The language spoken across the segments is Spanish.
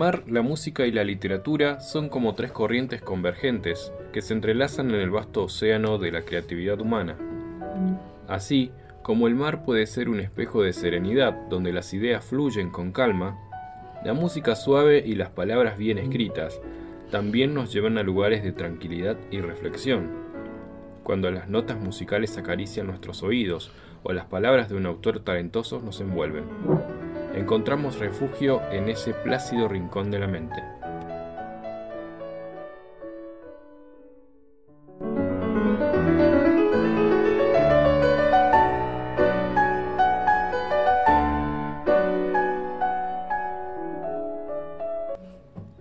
Mar, la música y la literatura son como tres corrientes convergentes que se entrelazan en el vasto océano de la creatividad humana. Así, como el mar puede ser un espejo de serenidad donde las ideas fluyen con calma, la música suave y las palabras bien escritas también nos llevan a lugares de tranquilidad y reflexión. Cuando las notas musicales acarician nuestros oídos o las palabras de un autor talentoso nos envuelven encontramos refugio en ese plácido rincón de la mente.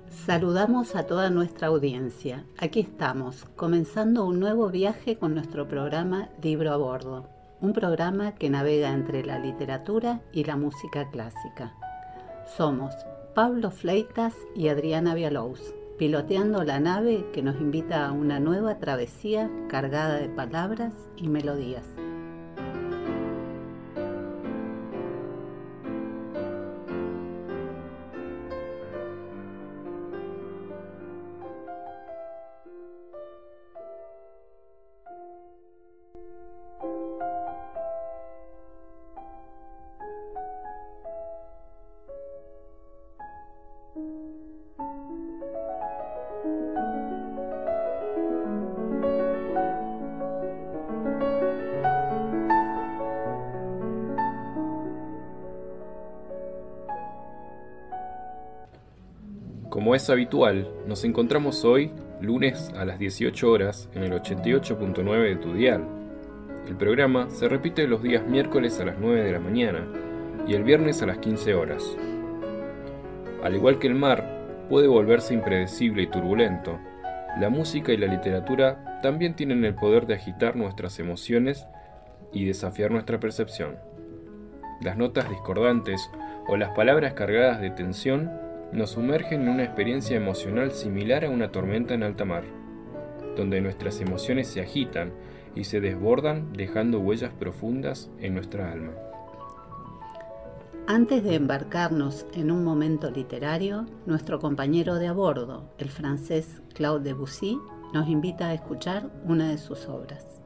Saludamos a toda nuestra audiencia. Aquí estamos, comenzando un nuevo viaje con nuestro programa Libro a Bordo un programa que navega entre la literatura y la música clásica. Somos Pablo Fleitas y Adriana Vialous, piloteando la nave que nos invita a una nueva travesía cargada de palabras y melodías. Como es habitual, nos encontramos hoy, lunes a las 18 horas, en el 88.9 de tu dial. El programa se repite los días miércoles a las 9 de la mañana y el viernes a las 15 horas. Al igual que el mar puede volverse impredecible y turbulento, la música y la literatura también tienen el poder de agitar nuestras emociones y desafiar nuestra percepción. Las notas discordantes o las palabras cargadas de tensión nos sumergen en una experiencia emocional similar a una tormenta en alta mar, donde nuestras emociones se agitan y se desbordan dejando huellas profundas en nuestra alma. Antes de embarcarnos en un momento literario, nuestro compañero de a bordo, el francés Claude Debussy, nos invita a escuchar una de sus obras.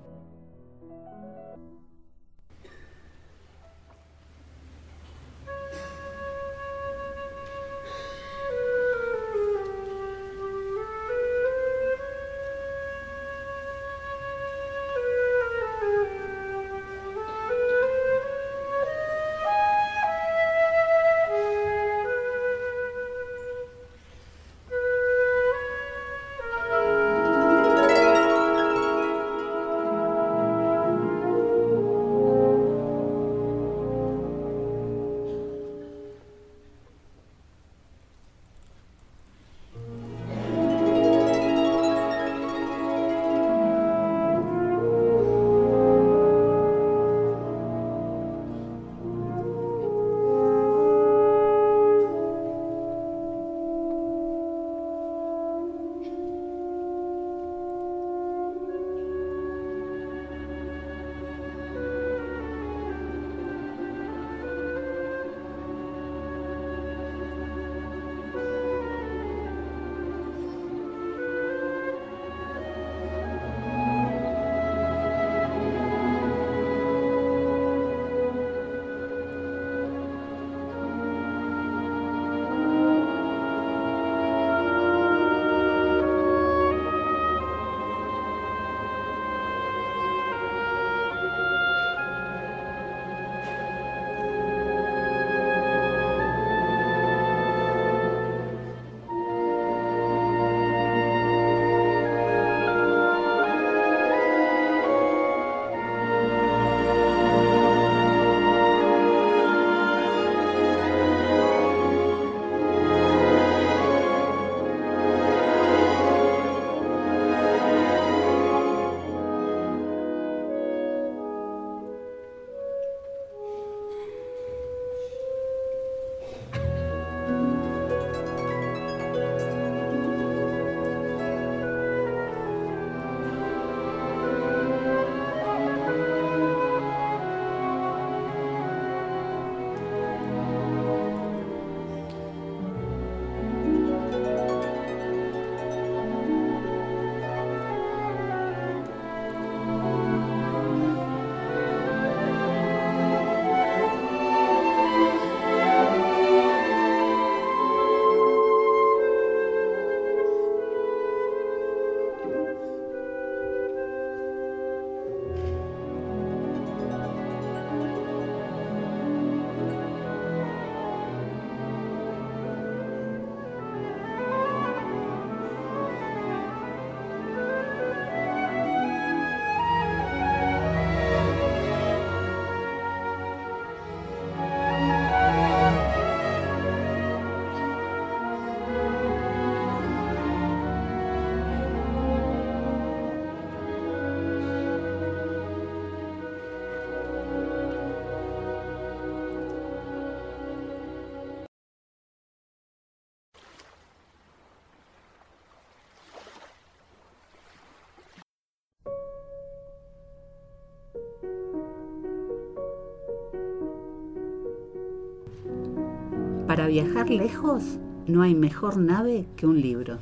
Para viajar lejos no hay mejor nave que un libro.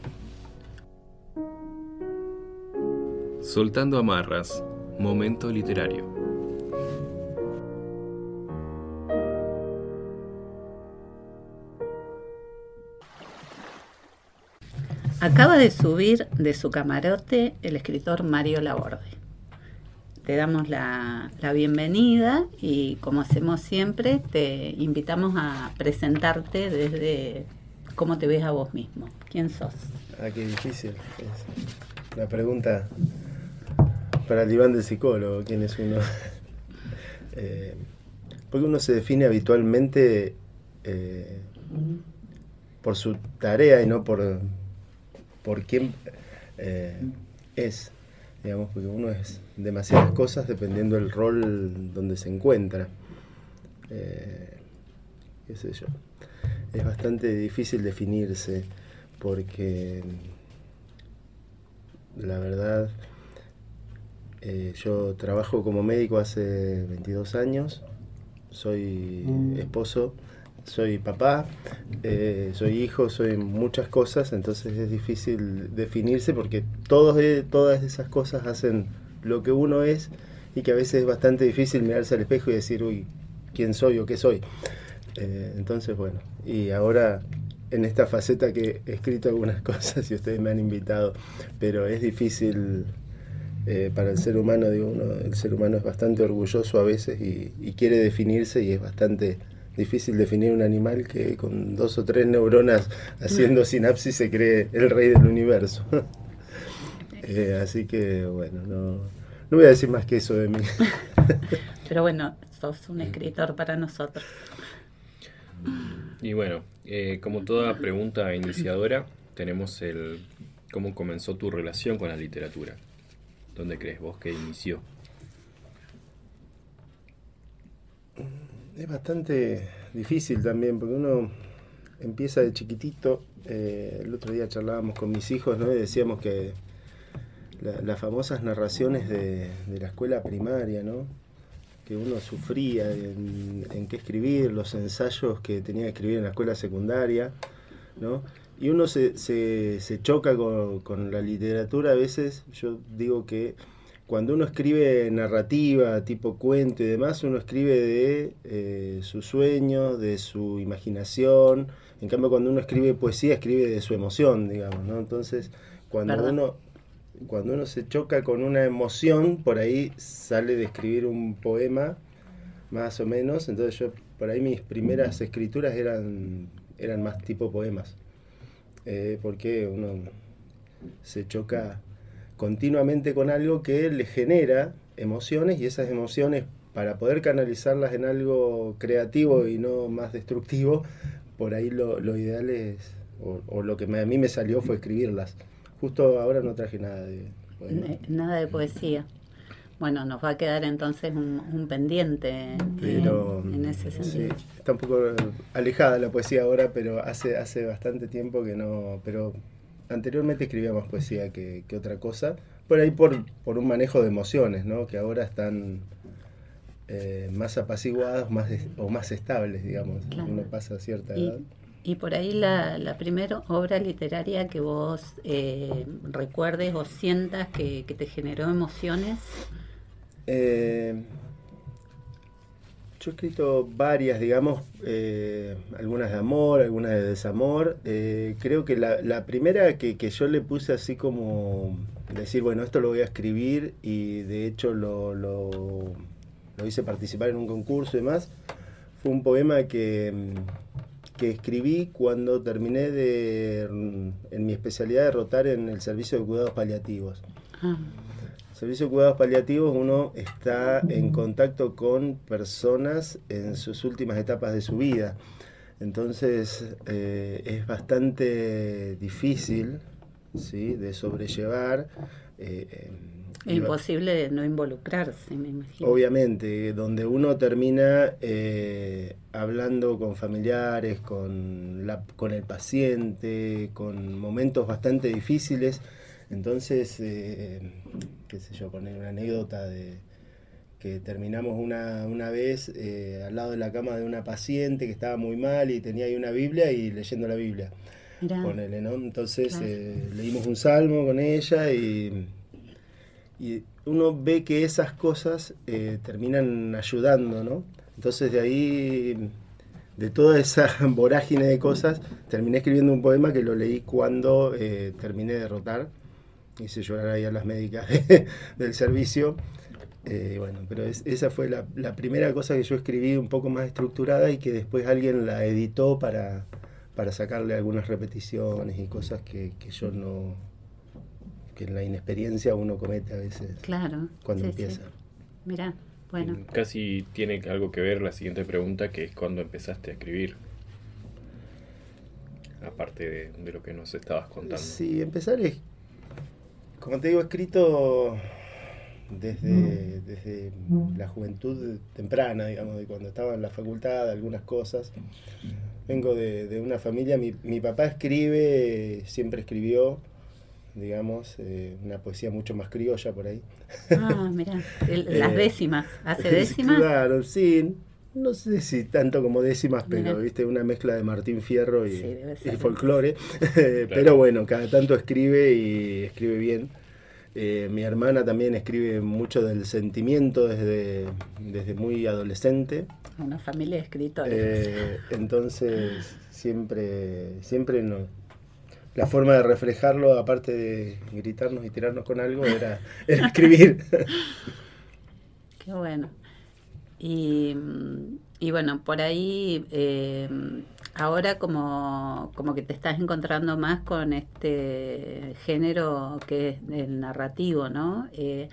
Soltando amarras, momento literario. Acaba de subir de su camarote el escritor Mario Laborde. Te damos la, bienvenida y como hacemos siempre, te invitamos a presentarte desde cómo te ves a vos mismo. ¿Quién sos? Ah, qué difícil. Es una pregunta para el diván del psicólogo, quién es uno. Eh, porque uno se define habitualmente eh, por su tarea y no por, por quién eh, es, digamos, porque uno es demasiadas cosas dependiendo del rol donde se encuentra. qué sé yo. Es bastante difícil definirse porque la verdad eh, yo trabajo como médico hace 22 años, soy mm. esposo, soy papá, eh, soy hijo, soy muchas cosas, entonces es difícil definirse porque todos, eh, todas esas cosas hacen lo que uno es y que a veces es bastante difícil mirarse al espejo y decir, uy, ¿quién soy o qué soy? entonces, bueno, y ahora en esta faceta que he escrito algunas cosas y ustedes me han invitado, pero es difícil eh, para el ser humano, digo, uno, el ser humano es bastante orgulloso a veces y, quiere definirse y es bastante difícil definir un animal que con dos o tres neuronas haciendo sinapsis se cree el rey del universo. Eh, así que bueno, no, no voy a decir más que eso de mí. Pero bueno, sos un escritor para nosotros. Y bueno, eh, como toda pregunta iniciadora, tenemos el cómo comenzó tu relación con la literatura. ¿Dónde crees vos que inició? Es bastante difícil también, porque uno empieza de chiquitito. Eh, el otro día charlábamos con mis hijos ¿no? y decíamos que las famosas narraciones de, la escuela primaria, ¿no? que uno sufría en, qué escribir, los ensayos que tenía que escribir en la escuela secundaria, ¿no? y uno se, se, choca con, la literatura a veces, yo digo que cuando uno escribe narrativa, tipo cuento y demás, uno escribe de eh, su sueño, de su imaginación, en cambio cuando uno escribe poesía, escribe de su emoción, digamos, ¿no? Entonces, cuando uno cuando uno se choca con una emoción, por ahí sale de escribir un poema, más o menos, entonces yo, por ahí mis primeras escrituras eran, eran más tipo poemas. Eh, porque uno se choca continuamente con algo que le genera emociones y esas emociones para poder canalizarlas en algo creativo y no más destructivo, por ahí lo, ideal es, o, lo que a mí me salió fue escribirlas. Justo ahora no traje nada de Nada de poesía. Bueno, nos va a quedar entonces un, pendiente en, ese sentido. está un poco alejada la poesía ahora, pero hace, hace bastante tiempo que no. Pero anteriormente escribía más poesía que, otra cosa. Por ahí por, por un manejo de emociones, ¿no? Que ahora están eh, más apaciguadas más o más estables, digamos. Uno pasa a cierta edad. Y por ahí la, la primera obra literaria que vos eh, recuerdes o sientas que, que te generó emociones. Eh, yo he escrito varias, digamos, eh, algunas de amor, algunas de desamor. Creo que la, primera que, yo le puse así como decir, bueno, esto lo voy a escribir y de hecho lo, lo, hice participar en un concurso y demás, fue un poema que, que escribí cuando terminé de, en mi especialidad de rotar en el servicio de cuidados paliativos. Ah servicio de cuidados paliativos uno está en contacto con personas en sus últimas etapas de su vida. Entonces eh, es bastante difícil ¿sí? de sobrellevar. Eh, es imposible no involucrarse, me imagino. Obviamente, donde uno termina eh, hablando con familiares, con, la, con el paciente, con momentos bastante difíciles entonces, eh, qué sé yo, poner una anécdota de que terminamos una, una vez eh, al lado de la cama de una paciente que estaba muy mal y tenía ahí una Biblia y leyendo la Biblia. Ponele, ¿no? Entonces eh, leímos un salmo con ella y, y uno ve que esas cosas eh, terminan ayudando, ¿no? Entonces de ahí, de toda esa vorágine de cosas, terminé escribiendo un poema que lo leí cuando eh, terminé de rotar. Hice llorar ahí a las médicas del servicio. Eh, bueno, pero esa fue la, primera cosa que yo escribí un poco más estructurada y que después alguien la editó para, para sacarle algunas repeticiones y cosas que, que yo no, que en la inexperiencia uno comete a veces claro, cuando empieza. Mira, bueno. Casi tiene algo que ver la siguiente pregunta, que es cuando empezaste a escribir. Aparte de, lo que nos estabas contando. Sí, empezar es, como te digo, escrito desde, desde la juventud temprana, digamos, de cuando estaba en la facultad, algunas cosas. Vengo de, de una familia, mi, mi papá escribe, siempre escribió, digamos, eh, una poesía mucho más criolla por ahí. Ah, mira, las eh, décimas, ¿hace décimas? Claro, sí, no sé si tanto como décimas, pero viste, una mezcla de Martín Fierro y, folclore. pero bueno, cada tanto escribe y escribe bien. Eh, mi hermana también escribe mucho del sentimiento desde, desde muy adolescente. Una familia de escritores. entonces, siempre, siempre no, la forma de reflejarlo, aparte de gritarnos y tirarnos con algo, era, escribir. Qué bueno. Y, bueno, por ahí eh, ahora como, como que te estás encontrando más con este género que es el narrativo, ¿no? Eh,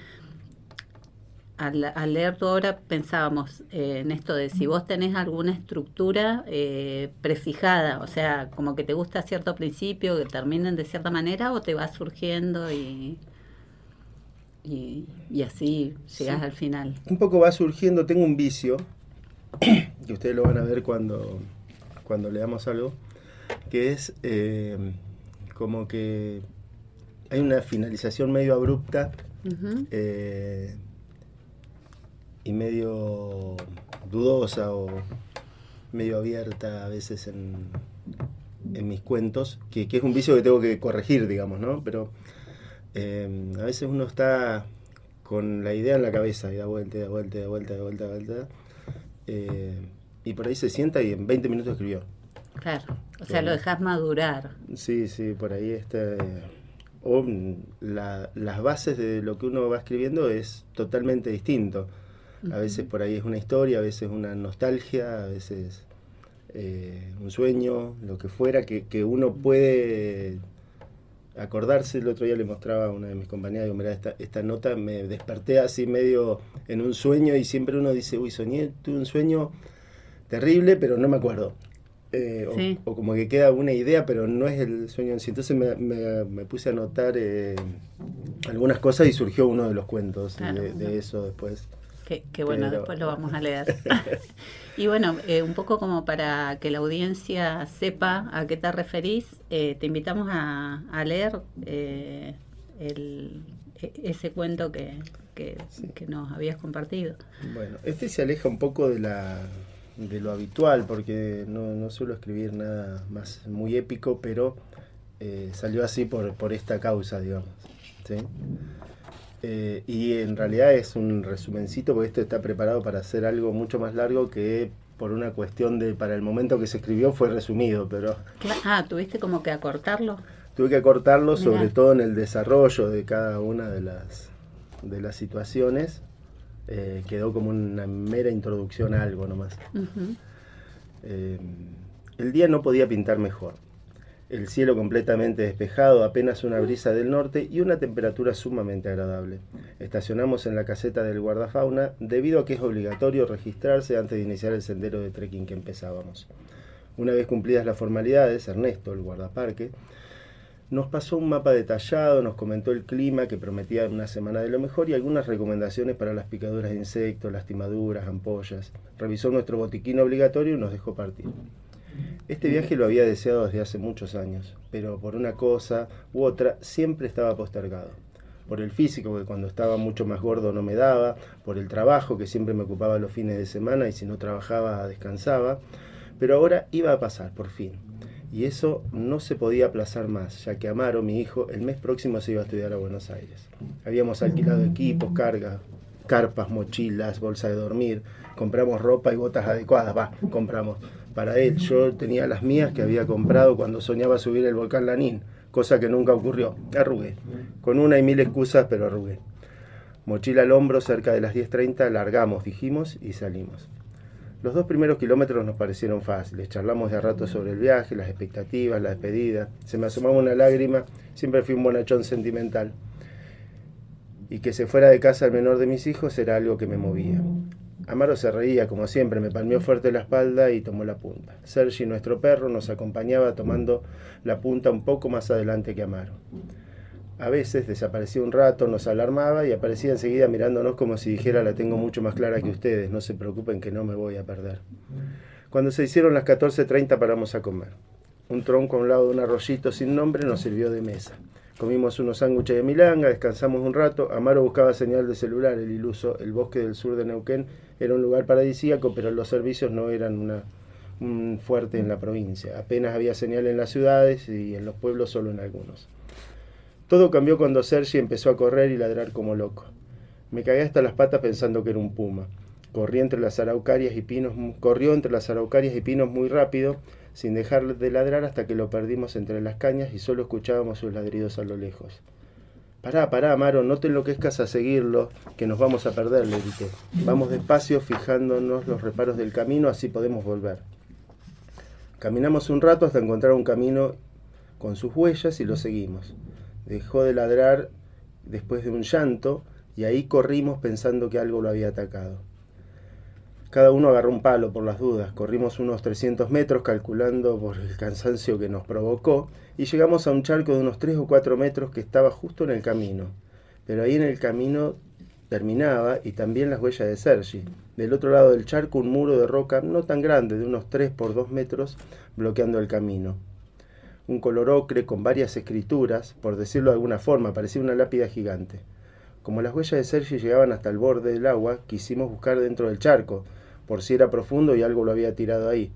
al, leer tu obra pensábamos eh, en esto de si vos tenés alguna estructura eh, prefijada, o sea, como que te gusta cierto principio, que terminen de cierta manera, o te va surgiendo y, y, así llegas al final. Un poco va surgiendo, tengo un vicio, que ustedes lo van a ver cuando, cuando leamos algo, que es eh, como que hay una finalización medio abrupta y medio dudosa o medio abierta a veces en, en mis cuentos, que, es un vicio que tengo que corregir, digamos, ¿no? Pero eh, a veces uno está con la idea en la cabeza y da vuelta, da vuelta, da vuelta, da vuelta, da vuelta. Eh, y por ahí se sienta y en 20 minutos escribió. Claro, o sea, lo dejas madurar. Sí, sí, por ahí está. O las bases de lo que uno va escribiendo es totalmente distinto. A veces por ahí es una historia, a veces una nostalgia, a veces eh, un sueño, lo que fuera, que, uno puede acordarse. El otro día le mostraba a una de mis compañeras, digo, mira, esta, esta nota me desperté así medio en un sueño y siempre uno dice, uy, soñé, tuve un sueño terrible, pero no me acuerdo. Eh, o, como que queda una idea, pero no es el sueño en sí. Entonces me, puse a anotar eh, algunas cosas y surgió uno de los cuentos de, eso después. Que, bueno, después lo vamos a leer. y bueno, eh, un poco como para que la audiencia sepa a qué te referís, eh, te invitamos a, leer eh, el, e, ese cuento que, que, nos habías compartido. Bueno, este se aleja un poco de la de lo habitual, porque no, no suelo escribir nada más muy épico, pero salió así por, por esta causa, digamos. ¿sí? Eh, y en realidad es un resumencito porque esto está preparado para hacer algo mucho más largo que por una cuestión de para el momento que se escribió fue resumido, pero ah, tuviste como que acortarlo. Tuve que acortarlo sobre todo en el desarrollo de cada una de las de las situaciones. Eh, quedó como una mera introducción a algo nomás. Eh, el día no podía pintar mejor el cielo completamente despejado, apenas una brisa del norte y una temperatura sumamente agradable. Estacionamos en la caseta del guardafauna debido a que es obligatorio registrarse antes de iniciar el sendero de trekking que empezábamos. Una vez cumplidas las formalidades, Ernesto, el guardaparque, nos pasó un mapa detallado, nos comentó el clima que prometía una semana de lo mejor y algunas recomendaciones para las picaduras de insectos, lastimaduras, ampollas. Revisó nuestro botiquín obligatorio y nos dejó partir. Este viaje lo había deseado desde hace muchos años, pero por una cosa u otra siempre estaba postergado. por el físico, que cuando estaba mucho más gordo no me daba, por el trabajo, que siempre me ocupaba los fines de semana y si no trabajaba descansaba. Pero ahora iba a pasar, por fin. Y eso no se podía aplazar más, ya que Amaro, mi hijo, el mes próximo se iba a estudiar a Buenos Aires. Habíamos alquilado equipos, cargas, carpas, mochilas, bolsa de dormir, compramos ropa y botas adecuadas, va, compramos para él. Yo tenía las mías que había comprado cuando soñaba subir el volcán Lanín, cosa que nunca ocurrió. Arrugué, con una y mil excusas, pero arrugué. Mochila al hombro, cerca de las 10.30, largamos, dijimos, y salimos. Los dos primeros kilómetros nos parecieron fáciles. Charlamos de a rato sobre el viaje, las expectativas, la despedida. Se me asomaba una lágrima. Siempre fui un bonachón sentimental. Y que se fuera de casa el menor de mis hijos era algo que me movía. Amaro se reía, como siempre, me palmeó fuerte la espalda y tomó la punta. Sergi, nuestro perro, nos acompañaba tomando la punta un poco más adelante que Amaro. A veces desaparecía un rato, nos alarmaba y aparecía enseguida mirándonos como si dijera la tengo mucho más clara que ustedes, no se preocupen que no me voy a perder. Cuando se hicieron las 14.30 paramos a comer. Un tronco a un lado de un arroyito sin nombre nos sirvió de mesa. Comimos unos sándwiches de milanga, descansamos un rato. Amaro buscaba señal de celular, el iluso. El bosque del sur de Neuquén era un lugar paradisíaco, pero los servicios no eran una, un fuerte en la provincia. Apenas había señal en las ciudades y en los pueblos solo en algunos. Todo cambió cuando Sergi empezó a correr y ladrar como loco. Me caí hasta las patas pensando que era un puma. Corrí entre las araucarias y pinos, corrió entre las araucarias y pinos muy rápido, sin dejar de ladrar hasta que lo perdimos entre las cañas y solo escuchábamos sus ladridos a lo lejos. Pará, pará, Amaro, no te enloquezcas a seguirlo, que nos vamos a perder, le grité. Vamos despacio, fijándonos los reparos del camino, así podemos volver. Caminamos un rato hasta encontrar un camino con sus huellas y lo seguimos dejó de ladrar después de un llanto y ahí corrimos pensando que algo lo había atacado. Cada uno agarró un palo por las dudas, corrimos unos 300 metros calculando por el cansancio que nos provocó y llegamos a un charco de unos 3 o 4 metros que estaba justo en el camino. Pero ahí en el camino terminaba y también las huellas de Sergi. Del otro lado del charco un muro de roca no tan grande, de unos 3 por 2 metros, bloqueando el camino un color ocre con varias escrituras, por decirlo de alguna forma, parecía una lápida gigante. Como las huellas de Sergi llegaban hasta el borde del agua, quisimos buscar dentro del charco, por si era profundo y algo lo había tirado ahí.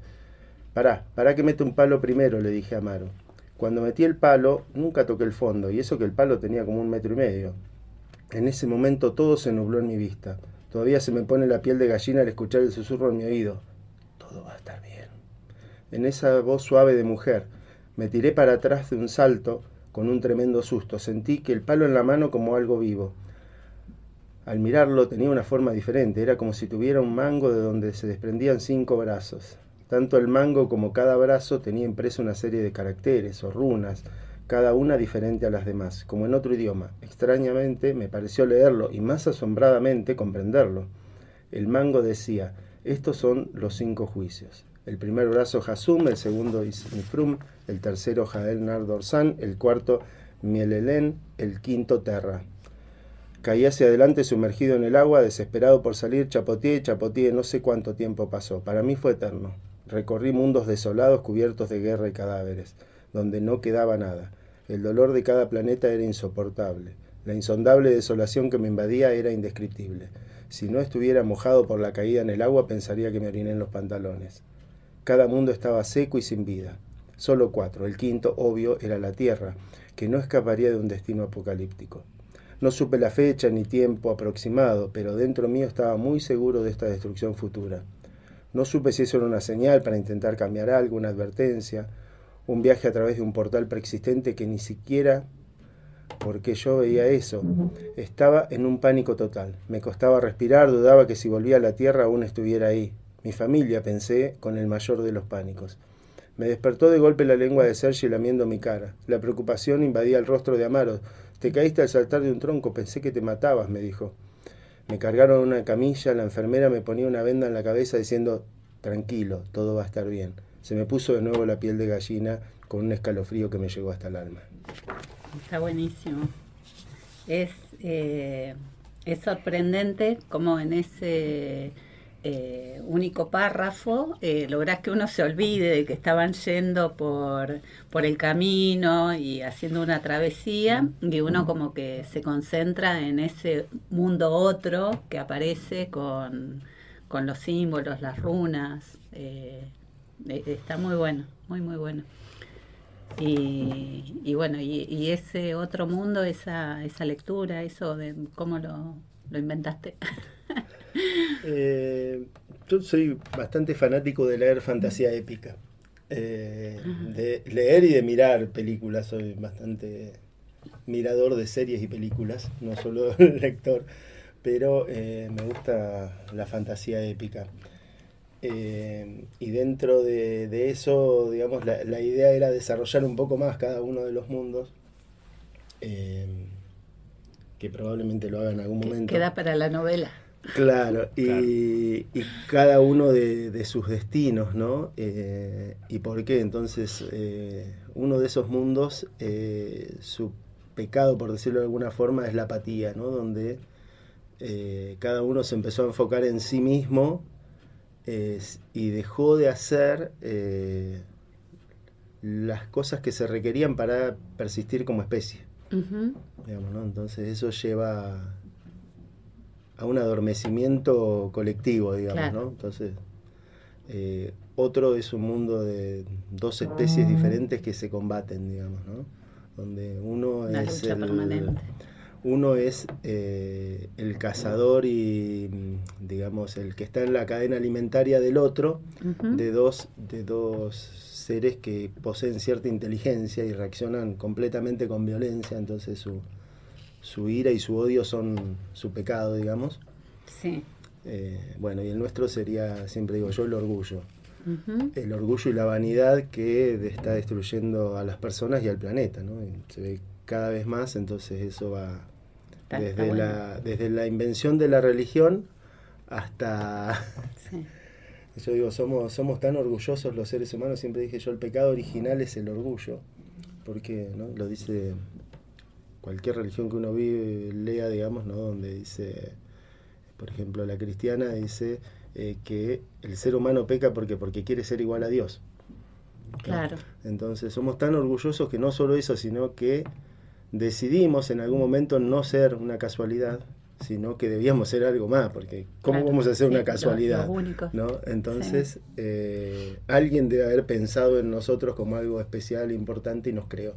Pará, pará que mete un palo primero, le dije a Amaro. Cuando metí el palo, nunca toqué el fondo, y eso que el palo tenía como un metro y medio. En ese momento todo se nubló en mi vista. Todavía se me pone la piel de gallina al escuchar el susurro en mi oído. Todo va a estar bien. En esa voz suave de mujer, me tiré para atrás de un salto con un tremendo susto. Sentí que el palo en la mano como algo vivo. Al mirarlo tenía una forma diferente, era como si tuviera un mango de donde se desprendían cinco brazos. Tanto el mango como cada brazo tenía impreso una serie de caracteres o runas, cada una diferente a las demás, como en otro idioma. Extrañamente me pareció leerlo y más asombradamente comprenderlo. El mango decía, estos son los cinco juicios. El primer brazo Hasum, el segundo Ismifrum, el tercero Jael Nardorsan, el cuarto Mielelén, el quinto Terra. Caí hacia adelante sumergido en el agua, desesperado por salir, chapoteé y chapoteé, no sé cuánto tiempo pasó. Para mí fue eterno. Recorrí mundos desolados cubiertos de guerra y cadáveres, donde no quedaba nada. El dolor de cada planeta era insoportable. La insondable desolación que me invadía era indescriptible. Si no estuviera mojado por la caída en el agua, pensaría que me oriné en los pantalones. Cada mundo estaba seco y sin vida. Solo cuatro. El quinto, obvio, era la Tierra, que no escaparía de un destino apocalíptico. No supe la fecha ni tiempo aproximado, pero dentro mío estaba muy seguro de esta destrucción futura. No supe si eso era una señal para intentar cambiar algo, una advertencia, un viaje a través de un portal preexistente que ni siquiera porque yo veía eso. Estaba en un pánico total. Me costaba respirar, dudaba que si volvía a la Tierra aún estuviera ahí. Mi familia, pensé, con el mayor de los pánicos. Me despertó de golpe la lengua de Sergi lamiendo mi cara. La preocupación invadía el rostro de Amaro. Te caíste al saltar de un tronco, pensé que te matabas, me dijo. Me cargaron una camilla, la enfermera me ponía una venda en la cabeza diciendo, tranquilo, todo va a estar bien. Se me puso de nuevo la piel de gallina con un escalofrío que me llegó hasta el alma. Está buenísimo. Es, eh, es sorprendente cómo en ese eh, único párrafo, eh, lográs que uno se olvide de que estaban yendo por, por el camino y haciendo una travesía, y uno como que se concentra en ese mundo otro que aparece con, con los símbolos, las runas. Eh, eh, está muy bueno, muy, muy bueno. Y, y bueno, y, y ese otro mundo, esa, esa lectura, eso de cómo lo, lo inventaste. Eh, yo soy bastante fanático de leer fantasía épica. Eh, de leer y de mirar películas. Soy bastante mirador de series y películas, no solo lector, pero eh, me gusta la fantasía épica. Eh, y dentro de, de eso, digamos, la, la idea era desarrollar un poco más cada uno de los mundos. eh, que probablemente lo haga en algún momento. Queda para la novela. Claro, y, y cada uno de, de sus destinos, ¿no? Eh, ¿Y por qué? Entonces, eh, uno de esos mundos, eh, su pecado, por decirlo de alguna forma, es la apatía, ¿no? Donde eh, cada uno se empezó a enfocar en sí mismo eh, y dejó de hacer eh, las cosas que se requerían para persistir como especie digamos, ¿no? Entonces eso lleva a un adormecimiento colectivo, digamos, Claro. ¿no? Entonces, eh, otro es un mundo de dos especies diferentes que se combaten, digamos, ¿no? Donde uno Una es lucha el, permanente. uno es eh, el cazador y, digamos, el que está en la cadena alimentaria del otro, de dos, de dos seres que poseen cierta inteligencia y reaccionan completamente con violencia, entonces su, su ira y su odio son su pecado, digamos. Sí. Eh, bueno, y el nuestro sería, siempre digo yo, el orgullo. El orgullo y la vanidad que está destruyendo a las personas y al planeta, ¿no? Y se ve cada vez más, entonces eso va Está- está desde, bueno. la, desde la invención de la religión hasta Sí. Yo digo, somos, somos tan orgullosos los seres humanos, siempre dije yo, el pecado original es el orgullo, porque ¿no? lo dice cualquier religión que uno vive, lea, digamos, ¿no? donde dice, por ejemplo, la cristiana dice eh, que el ser humano peca porque, porque quiere ser igual a Dios. Claro. Entonces somos tan orgullosos que no solo eso, sino que decidimos en algún momento no ser una casualidad, sino que debíamos ser algo más, porque ¿cómo Claro, vamos a ser sí, una casualidad? los únicos. ¿no? Entonces, eh, alguien debe haber pensado en nosotros como algo especial, importante y nos creó.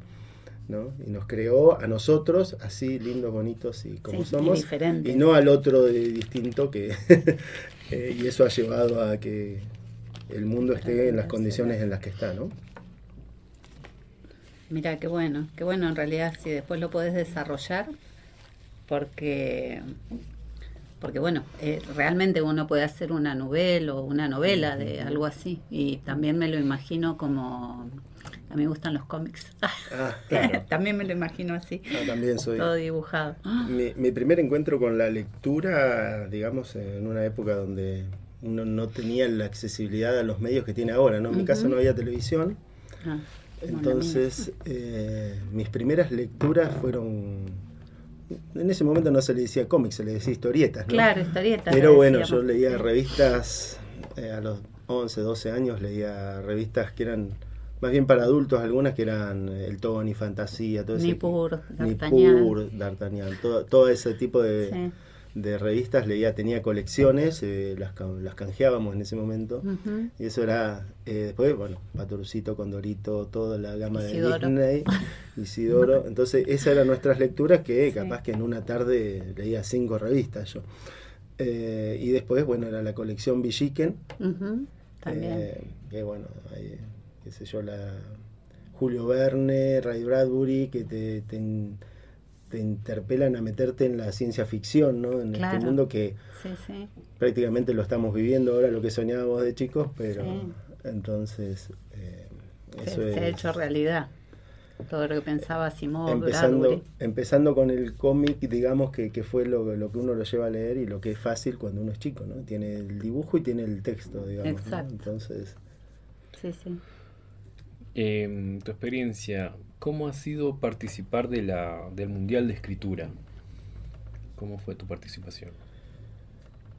¿No? Y nos creó a nosotros así, lindos, bonitos y como Sí, y somos, diferentes. y no al otro de distinto que eh, y eso ha llevado a que el mundo esté en las condiciones en las que está, ¿no? Mira, qué bueno, qué bueno en realidad si después lo podés desarrollar, porque, porque bueno, eh, realmente uno puede hacer una novela o una novela de algo así, y también me lo imagino como, a mí me gustan los cómics, Ah, claro. también me lo imagino así, Ah, también soy. todo dibujado. Mi, mi primer encuentro con la lectura, digamos, en una época donde uno no tenía la accesibilidad a los medios que tiene ahora, ¿no? En mi caso no había televisión, Ah, entonces eh, mis primeras lecturas fueron... En ese momento no se le decía cómics, se le decía historietas. Claro, historietas. Pero bueno, yo leía revistas eh, a los 11, 12 años, leía revistas que eran más bien para adultos, algunas que eran eh, El Tony, Fantasía, todo ese Nippur, D'Artagnan. D'Artagnan, todo, todo ese tipo de, Sí. de revistas leía, tenía colecciones, eh, las, las canjeábamos en ese momento. Y eso era, eh, después, bueno, Patorucito, Condorito, toda la gama Isidoro. de Disney, Isidoro. Entonces, esas eran nuestras lecturas que Sí. capaz que en una tarde leía cinco revistas yo. Eh, y después, bueno, era la colección Villiquen. También. eh, que bueno, hay, qué sé yo, la Julio Verne, Ray Bradbury, que te, te, in- te interpelan a meterte en la ciencia ficción, ¿no? En Claro. este mundo que sí, sí. prácticamente lo estamos viviendo ahora, lo que soñábamos de chicos, pero Sí. entonces eh, Se, eso se es ha hecho realidad. Todo lo que pensaba Simón, empezando, Bradbury. empezando con el cómic, digamos que, que fue lo, lo que uno lo lleva a leer y lo que es fácil cuando uno es chico, ¿no? Tiene el dibujo y tiene el texto, digamos. ¿no? Exacto. Entonces, Sí, sí. En tu experiencia, ¿cómo ha sido participar de la, del Mundial de Escritura? ¿Cómo fue tu participación?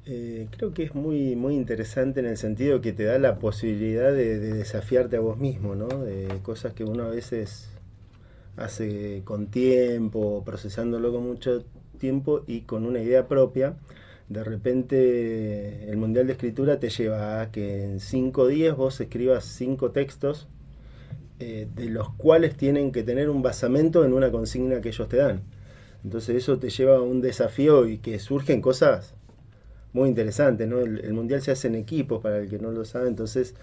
Eh, creo que es muy, muy interesante en el sentido que te da la posibilidad de, desafiarte a vos mismo, ¿no? De cosas que uno a veces hace con tiempo, procesándolo con mucho tiempo y con una idea propia. De repente el Mundial de Escritura te lleva a que en cinco días vos escribas cinco textos eh, de los cuales tienen que tener un basamento en una consigna que ellos te dan. Entonces eso te lleva a un desafío y que surgen cosas muy interesantes, ¿no? El, mundial se hace en equipos, para el que no lo sabe, entonces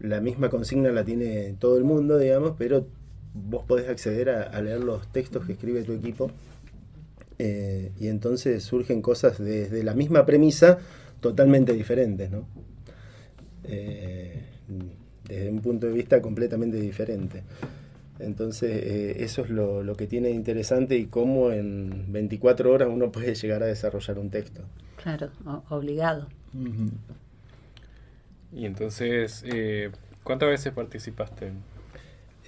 la misma consigna la tiene todo el mundo, digamos, pero vos podés acceder a, leer los textos que escribe tu equipo eh, y entonces surgen cosas desde la misma premisa totalmente diferentes, ¿no? Eh, desde un punto de vista completamente diferente. Entonces, eh, eso es lo, lo, que tiene interesante y cómo en 24 horas uno puede llegar a desarrollar un texto. Claro, obligado. Y entonces, eh, ¿cuántas veces participaste?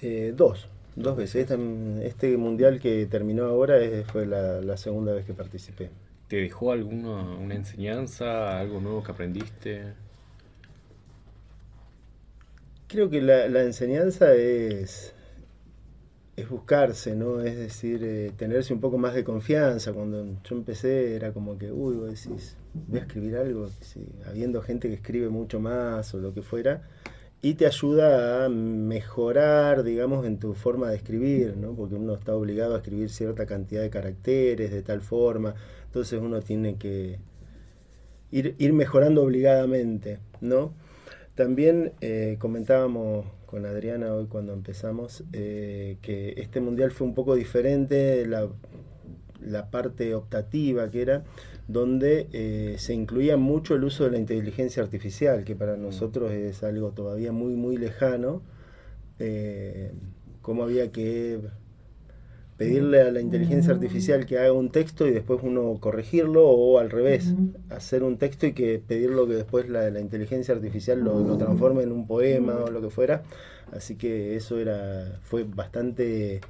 Eh, dos, dos veces. Este, este, mundial que terminó ahora fue la, la, segunda vez que participé. ¿Te dejó alguna una enseñanza, algo nuevo que aprendiste? Creo que la, enseñanza es es buscarse, ¿no? Es decir, eh, tenerse un poco más de confianza. Cuando yo empecé era como que, uy, vos decís, voy a escribir algo, habiendo gente que escribe mucho más o lo que fuera, y te ayuda a mejorar, digamos, en tu forma de escribir, ¿no? Porque uno está obligado a escribir cierta cantidad de caracteres de tal forma, entonces uno tiene que ir, ir mejorando obligadamente, ¿no? También eh, comentábamos con Adriana hoy cuando empezamos, eh, que este mundial fue un poco diferente, la, la parte optativa que era, donde eh, se incluía mucho el uso de la inteligencia artificial, que para mm. nosotros es algo todavía muy, muy lejano, eh, cómo había que pedirle a la inteligencia artificial que haga un texto y después uno corregirlo o al revés, hacer un texto y que pedirlo que después la, la inteligencia artificial lo, transforme en un poema o lo que fuera. Así que eso era fue bastante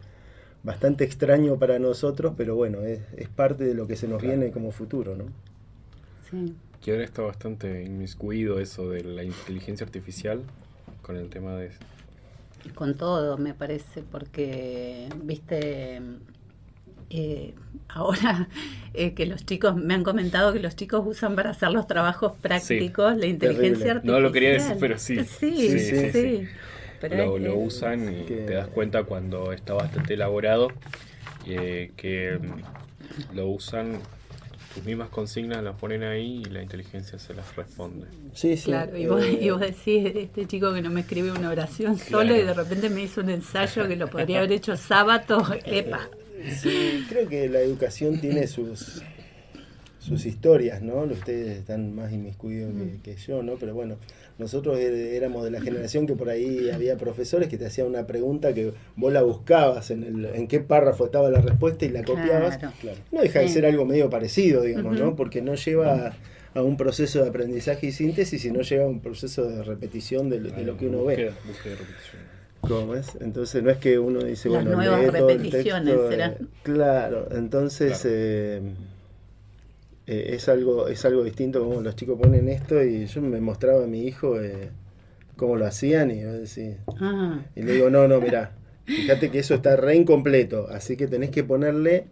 bastante extraño para nosotros, pero bueno, es, es parte de lo que se nos viene como futuro, ¿no? Sí. Que ahora está bastante inmiscuido eso de la inteligencia artificial con el tema de con todo, me parece, porque, viste, eh, ahora eh, que los chicos, me han comentado que los chicos usan para hacer los trabajos prácticos la inteligencia artificial. No lo quería decir, pero sí. Sí, sí, sí. lo, lo, usan y te das cuenta cuando está bastante elaborado eh, que mm, lo usan sus mismas consignas las ponen ahí y la inteligencia se las responde. Sí, sí. Claro, y vos, y vos decís, este chico que no me escribe una oración solo y de repente me hizo un ensayo que lo podría haber hecho sábado, epa. Sí, creo que la educación tiene sus sus historias, ¿no? Ustedes están más inmiscuidos que, que yo, ¿no? Pero bueno, nosotros er, éramos de la generación que por ahí había profesores que te hacían una pregunta que vos la buscabas en, el, en qué párrafo estaba la respuesta y la copiabas. No deja de ser algo medio parecido, digamos, ¿no? Porque no lleva a un proceso de aprendizaje y síntesis, sino lleva a un proceso de repetición de, lo que uno ve. ¿Cómo es? Entonces no es que uno dice, Las bueno, nuevas repeticiones, ¿será? claro, entonces... Eh, eh, es, algo, es algo distinto como los chicos ponen esto y yo me mostraba a mi hijo eh, cómo lo hacían y, ah. y le digo, no, no, mira, fíjate que eso está re incompleto, así que tenés que ponerle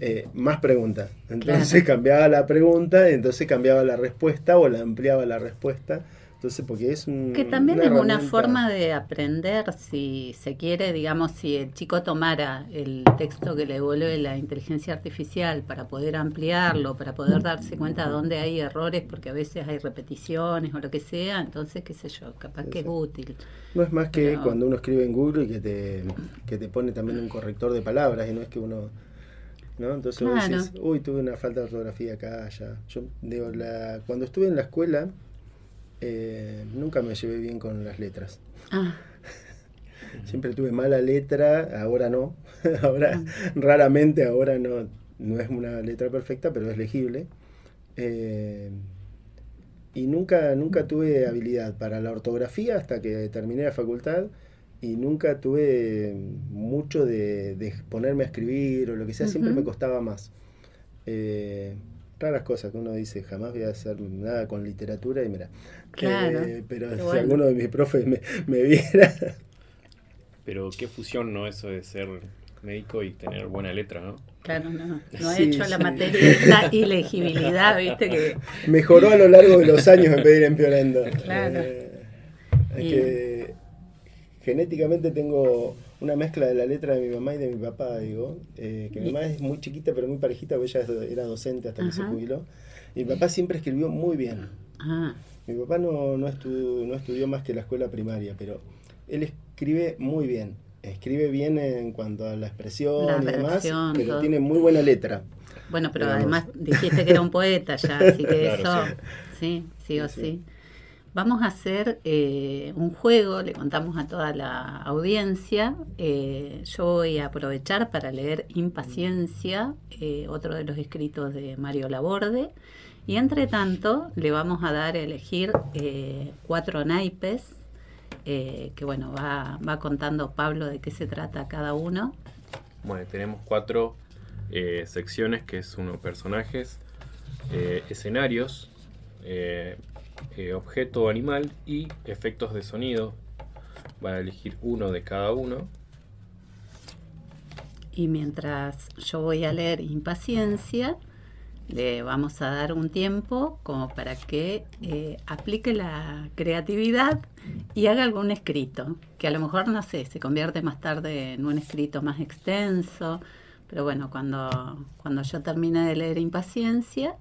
eh, más preguntas. Entonces cambiaba la pregunta, entonces cambiaba la respuesta o la ampliaba la respuesta entonces, porque es Que también es una forma de aprender, si se quiere, digamos, si el chico tomara el texto que le devuelve la inteligencia artificial para poder ampliarlo, para poder darse cuenta de dónde hay errores, porque a veces hay repeticiones o lo que sea, entonces, qué sé yo, capaz que es útil. No es más que cuando uno escribe en Google y que te, que te pone también un corrector de palabras, y no es que uno... ¿no? Entonces vos decís, uy, tuve una falta de ortografía acá, allá. Yo digo, la, cuando estuve en la escuela, eh, nunca me llevé bien con las letras. Ah. Siempre tuve mala letra, ahora no. ahora, ah. raramente, ahora no, no es una letra perfecta, pero es legible. Eh, y nunca, nunca tuve habilidad para la ortografía hasta que terminé la facultad y nunca tuve mucho de, ponerme a escribir o lo que sea, siempre me costaba más. Eh, raras cosas que uno dice, jamás voy a hacer nada con literatura y mira. Claro. Eh, pero si alguno de mis profes me, me viera. Pero qué fusión, ¿no? Eso de ser médico y tener buena letra, ¿no? Claro, no. No Sí, he hecho la materia de esa ilegibilidad, viste que. Mejoró a lo largo de los años en vez de ir empeorando. Claro. Eh, es Y- que genéticamente tengo una mezcla de la letra de mi mamá y de mi papá, digo. eh, que mi mamá es muy chiquita pero muy parejita, porque ella era docente hasta que se jubiló. Y mi papá siempre escribió muy bien. Ah, Mi papá no, no, estudió, no estudió más que la escuela primaria, pero él escribe muy bien. Escribe bien en cuanto a la expresión La y demás, pero todo. tiene muy buena letra. bueno, pero Digamos. además dijiste que era un poeta ya, así que Claro, eso. Sí, sí o Sí, sí. Vamos a hacer eh, un juego, le contamos a toda la audiencia. Eh, yo voy a aprovechar para leer Impaciencia, eh, otro de los escritos de Mario Laborde. Y entre tanto, le vamos a dar a elegir eh, cuatro naipes, que bueno, va, va contando Pablo de qué se trata cada uno. Bueno, tenemos cuatro secciones que es uno personajes, escenarios, eh, objeto animal y efectos de sonido. Van a elegir uno de cada uno. Y mientras yo voy a leer Impaciencia, le vamos a dar un tiempo como para que eh, aplique la creatividad y haga algún escrito, que a lo mejor, no sé, se convierte más tarde en un escrito más extenso, pero bueno, cuando, cuando yo termine de leer Impaciencia,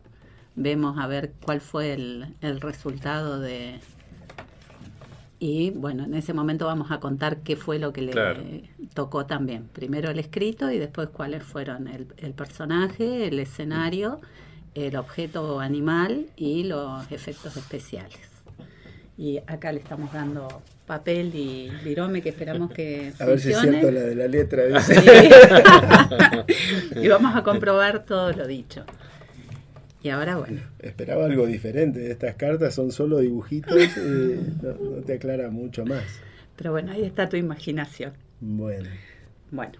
vemos a ver cuál fue el, el resultado de... Y bueno, en ese momento vamos a contar qué fue lo que le Claro. tocó también. Primero el escrito y después cuáles fueron el, el personaje, el escenario, el objeto animal y los efectos especiales. Y acá le estamos dando papel y virome que esperamos que A ver si es cierto la de la letra. Sí. y vamos a comprobar todo lo dicho. Y ahora, bueno, Esperaba algo diferente estas cartas, son solo dibujitos, eh, no, no te aclara mucho más. pero bueno, ahí está tu imaginación. Bueno, Bueno,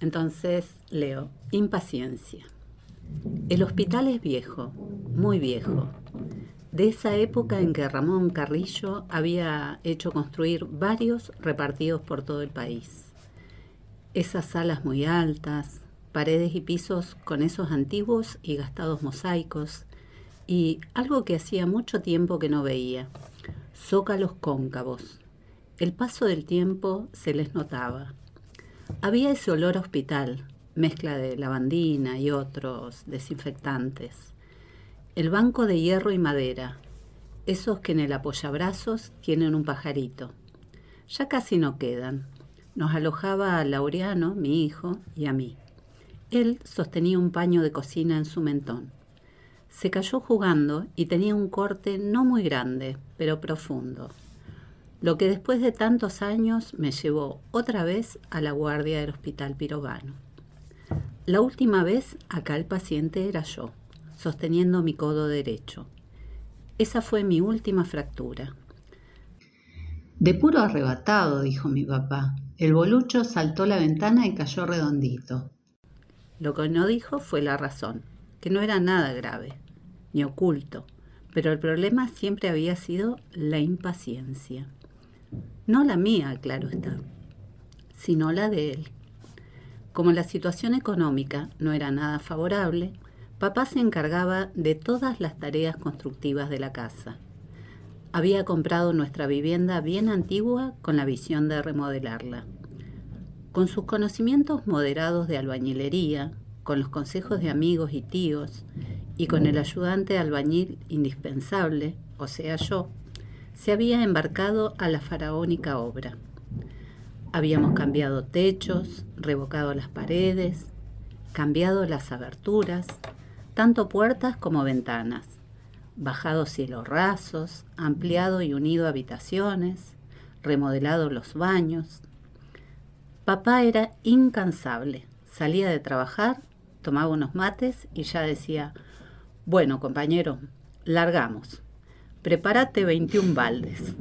entonces leo, impaciencia. El hospital es viejo, muy viejo. De esa época en que Ramón Carrillo había hecho construir varios repartidos por todo el país. Esas salas muy altas, paredes y pisos con esos antiguos y gastados mosaicos, y algo que hacía mucho tiempo que no veía, zócalos cóncavos. El paso del tiempo se les notaba. Había ese olor hospital, mezcla de lavandina y otros desinfectantes. El banco de hierro y madera, esos que en el apoyabrazos tienen un pajarito. Ya casi no quedan. Nos alojaba a Laureano, mi hijo, y a mí. Él sostenía un paño de cocina en su mentón. Se cayó jugando y tenía un corte no muy grande, pero profundo lo que después de tantos años me llevó otra vez a la guardia del hospital pirobano. La última vez acá el paciente era yo, sosteniendo mi codo derecho. Esa fue mi última fractura. De puro arrebatado, dijo mi papá. El bolucho saltó la ventana y cayó redondito. Lo que no dijo fue la razón, que no era nada grave, ni oculto, pero el problema siempre había sido la impaciencia. No la mía, claro está, sino la de él. Como la situación económica no era nada favorable, papá se encargaba de todas las tareas constructivas de la casa. Había comprado nuestra vivienda bien antigua con la visión de remodelarla. Con sus conocimientos moderados de albañilería, con los consejos de amigos y tíos, y con el ayudante albañil indispensable, o sea yo, se había embarcado a la faraónica obra. Habíamos cambiado techos, revocado las paredes, cambiado las aberturas, tanto puertas como ventanas, bajado cielos rasos, ampliado y unido habitaciones, remodelado los baños. Papá era incansable, salía de trabajar, tomaba unos mates y ya decía, bueno compañero, largamos, prepárate 21 baldes.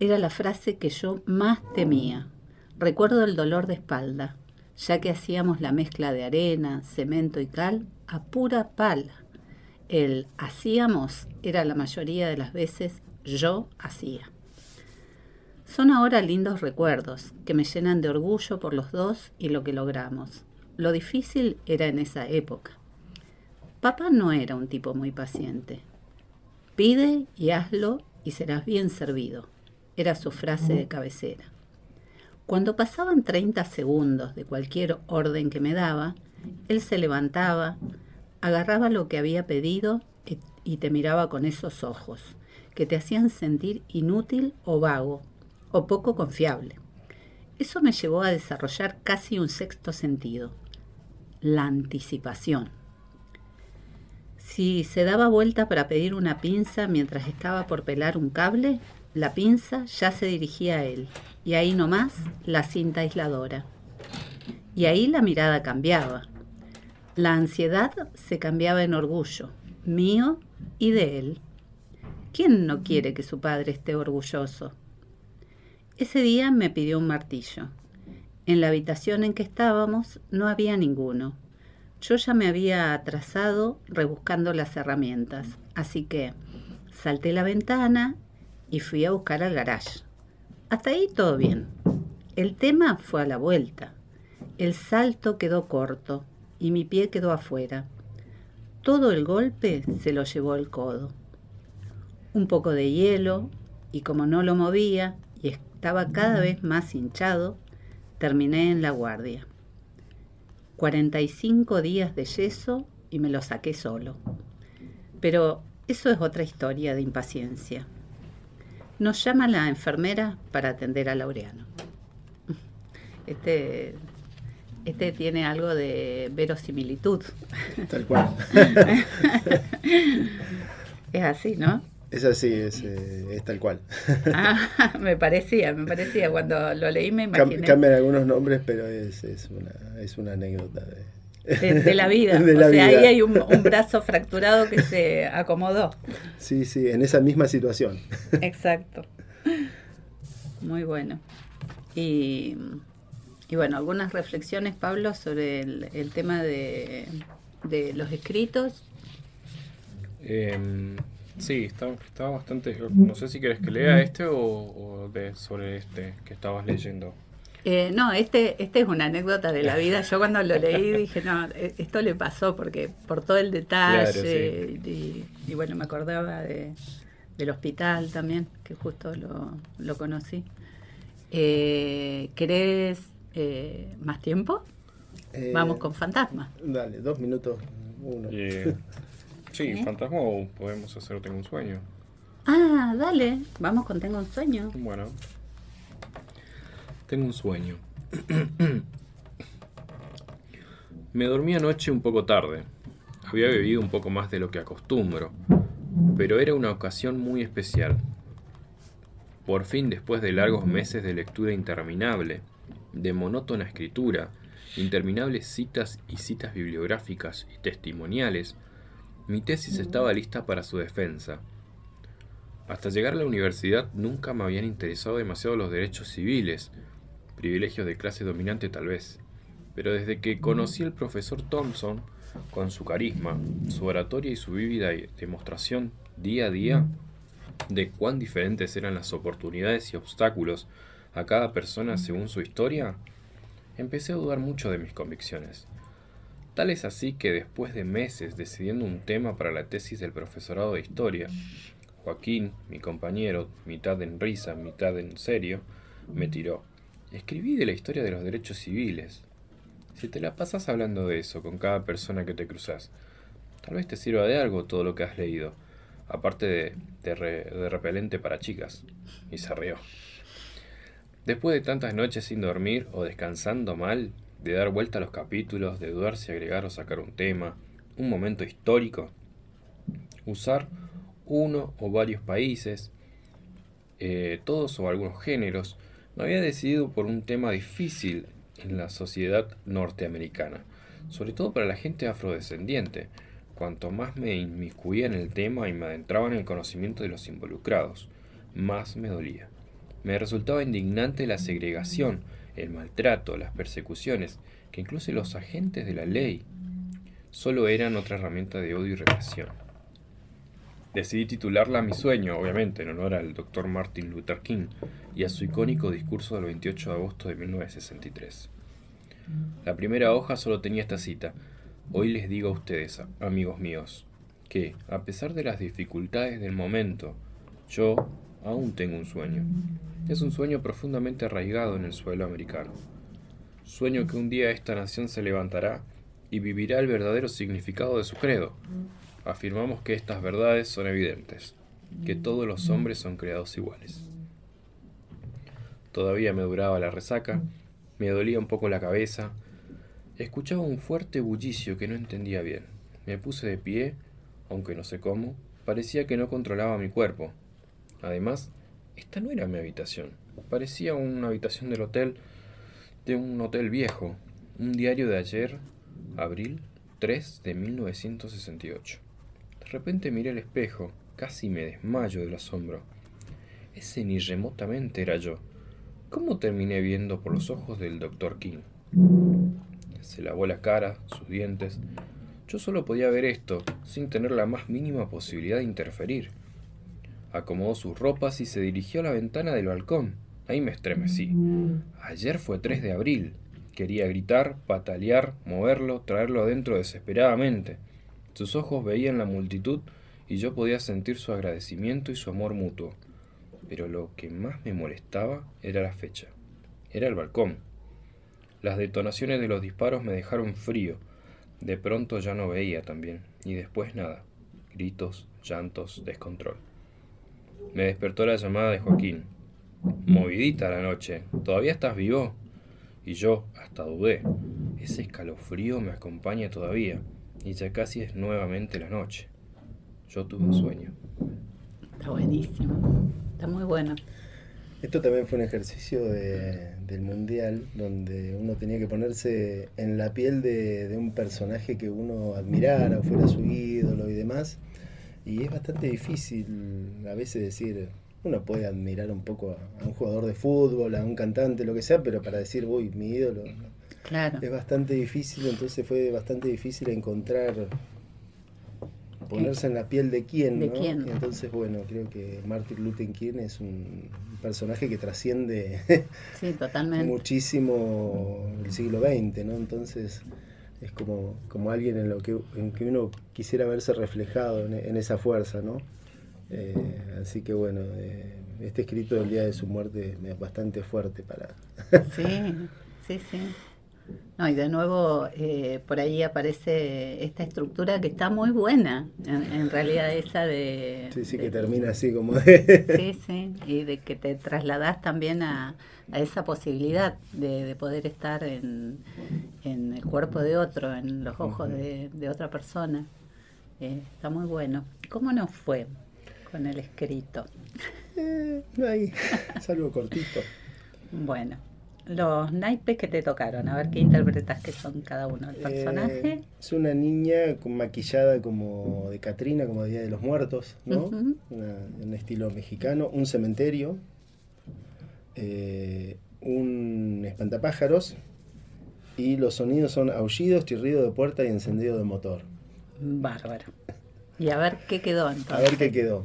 Era la frase que yo más temía. Recuerdo el dolor de espalda, ya que hacíamos la mezcla de arena, cemento y cal a pura pala. el hacíamos era la mayoría de las veces yo hacía. Son ahora lindos recuerdos que me llenan de orgullo por los dos y lo que logramos. Lo difícil era en esa época. Papá no era un tipo muy paciente. Pide y hazlo y serás bien servido. Era su frase de cabecera. Cuando pasaban 30 segundos de cualquier orden que me daba, él se levantaba, agarraba lo que había pedido y te miraba con esos ojos, que te hacían sentir inútil o vago, o poco confiable. Eso me llevó a desarrollar casi un sexto sentido, la anticipación. Si se daba vuelta para pedir una pinza mientras estaba por pelar un cable, la pinza ya se dirigía a él, y ahí nomás la cinta aisladora. Y ahí la mirada cambiaba. La ansiedad se cambiaba en orgullo, mío y de él. ¿Quién no quiere que su padre esté orgulloso? Ese día me pidió un martillo. En la habitación en que estábamos no había ninguno. Yo ya me había atrasado rebuscando las herramientas, así que salté la ventana y fui a buscar al garage. Hasta ahí todo bien. El tema fue a la vuelta. El salto quedó corto y mi pie quedó afuera. Todo el golpe se lo llevó el codo. Un poco de hielo y como no lo movía, estaba cada vez más hinchado, terminé en la guardia. 45 días de yeso y me lo saqué solo. Pero eso es otra historia de impaciencia. Nos llama la enfermera para atender a Laureano. Este, este tiene algo de verosimilitud. Tal cual. es así, ¿no? Es así, es, eh, tal cual. Ah, me parecía, me parecía. Cuando lo leí me imaginé. cambian algunos nombres, pero es, es, una, es una anécdota de, la vida. o sea, ahí hay un, brazo fracturado que se acomodó. Sí, sí, en esa misma situación. Exacto. Muy bueno. Y, y bueno, algunas reflexiones, Pablo, sobre el, tema de, de, los escritos. Eh, Sí, estaba, bastante... No sé si quieres que lea este o, de, sobre este que estabas leyendo. Eh, no, este, este es una anécdota de la vida. Yo cuando lo leí dije, no, e, esto le pasó porque por todo el detalle y, bueno, me acordaba de, del hospital también, que justo lo, conocí. Eh, ¿Querés eh, más tiempo? Eh, Vamos con fantasma. Dale, dos minutos, uno. Sí, fantasma o podemos hacer Tengo un sueño. Ah, dale, vamos con Tengo un sueño. Bueno. Tengo un sueño. Me dormí anoche un poco tarde. Había bebido un poco más de lo que acostumbro, pero era una ocasión muy especial. Por fin, después de largos meses de lectura interminable, de monótona escritura, interminables citas y citas bibliográficas y testimoniales, mi tesis estaba lista para su defensa. Hasta llegar a la universidad nunca me habían interesado demasiado los derechos civiles, privilegios de clase dominante tal vez, pero desde que conocí al profesor Thompson, con su carisma, su oratoria y su vívida demostración día a día de cuán diferentes eran las oportunidades y obstáculos a cada persona según su historia, empecé a dudar mucho de mis convicciones. Tal es así que después de meses decidiendo un tema para la tesis del profesorado de historia, Joaquín, mi compañero, mitad en risa, mitad en serio, me tiró. Escribí de la historia de los derechos civiles. Si te la pasas hablando de eso con cada persona que te cruzas, tal vez te sirva de algo todo lo que has leído, aparte de, de repelente para chicas. Y se rió. Después de tantas noches sin dormir o descansando mal, de dar vuelta a los capítulos, de dudar si agregar o sacar un tema, un momento histórico, usar uno o varios países, eh, todos o algunos géneros, me había decidido por un tema difícil en la sociedad norteamericana, sobre todo para la gente afrodescendiente. Cuanto más me inmiscuía en el tema y me adentraba en el conocimiento de los involucrados, más me dolía. Me resultaba indignante la segregación, el maltrato, las persecuciones, que incluso los agentes de la ley solo eran otra herramienta de odio y represión. Decidí titularla Mi sueño, obviamente, en honor al Dr. Martin Luther King y a su icónico discurso del 28 de agosto de 1963. La primera hoja solo tenía esta cita. Hoy les digo a ustedes, amigos míos, que, a pesar de las dificultades del momento, yo aún tengo un sueño. Es un sueño profundamente arraigado en el suelo americano. Sueño que un día esta nación se levantará y vivirá el verdadero significado de su credo, afirmamos que estas verdades son evidentes, que todos los hombres son creados iguales. Todavía me duraba la resaca, me dolía un poco la cabeza, escuchaba un fuerte bullicio que no entendía bien. Me puse de pie, aunque no sé cómo, parecía que no controlaba mi cuerpo. Además, esta no era mi habitación, parecía una habitación del hotel, de un hotel viejo, un diario de ayer, abril 3 de 1968. De repente miré el espejo, casi me desmayo del asombro. Ese ni remotamente era yo. ¿Cómo terminé viendo por los ojos del doctor King? Se lavó la cara, sus dientes. Yo solo podía ver esto, sin tener la más mínima posibilidad de interferir. Acomodó sus ropas y se dirigió a la ventana del balcón. Ahí me estremecí. Ayer fue 3 de abril. Quería gritar, patalear, moverlo, traerlo adentro desesperadamente. Sus ojos veían la multitud y yo podía sentir su agradecimiento y su amor mutuo. Pero lo que más me molestaba era la fecha. Era el balcón. Las detonaciones de los disparos me dejaron frío. De pronto ya no veía también. Y después nada. Gritos, llantos, descontrol. Me despertó la llamada de Joaquín. Movidita la noche. ¿Todavía estás vivo? Y yo hasta dudé. Ese escalofrío me acompaña todavía y ya casi es nuevamente la noche. Yo tuve un sueño. Está buenísimo, está muy bueno. Esto también fue un ejercicio del mundial donde uno tenía que ponerse en la piel de, un personaje que uno admirara o fuera su ídolo y demás. Y es bastante difícil a veces decir, uno puede admirar un poco a, un jugador de fútbol, a un cantante, lo que sea, pero para decir, uy, mi ídolo, es bastante difícil, entonces fue bastante difícil encontrar, ponerse en la piel de quién, ¿De quién? entonces, bueno, creo que Martin Luther King es un personaje que trasciende muchísimo el siglo XX, ¿no? Entonces es como, como alguien en lo que, en que uno quisiera verse reflejado en, esa fuerza, ¿no? Eh, así que bueno, eh, este escrito del día de su muerte es bastante fuerte para... sí, sí, sí. No, y de nuevo eh, por ahí aparece esta estructura que está muy buena, en, realidad esa de... Sí, sí, que termina así como de... Sí, sí, y de que te trasladas también a, esa posibilidad de, poder estar en, el cuerpo de otro, en los ojos de, otra persona. Eh, está muy bueno. ¿Cómo nos fue con el escrito? Eh, cortito. bueno los naipes que te tocaron, a ver qué interpretas que son cada uno. El personaje. Eh, es una niña con maquillada como de Catrina, como de Día de los Muertos, ¿no? un estilo mexicano, un cementerio, eh, un espantapájaros y los sonidos son aullidos, chirrido de puerta y encendido de motor. Bárbaro. Y a ver qué quedó entonces. A ver qué quedó.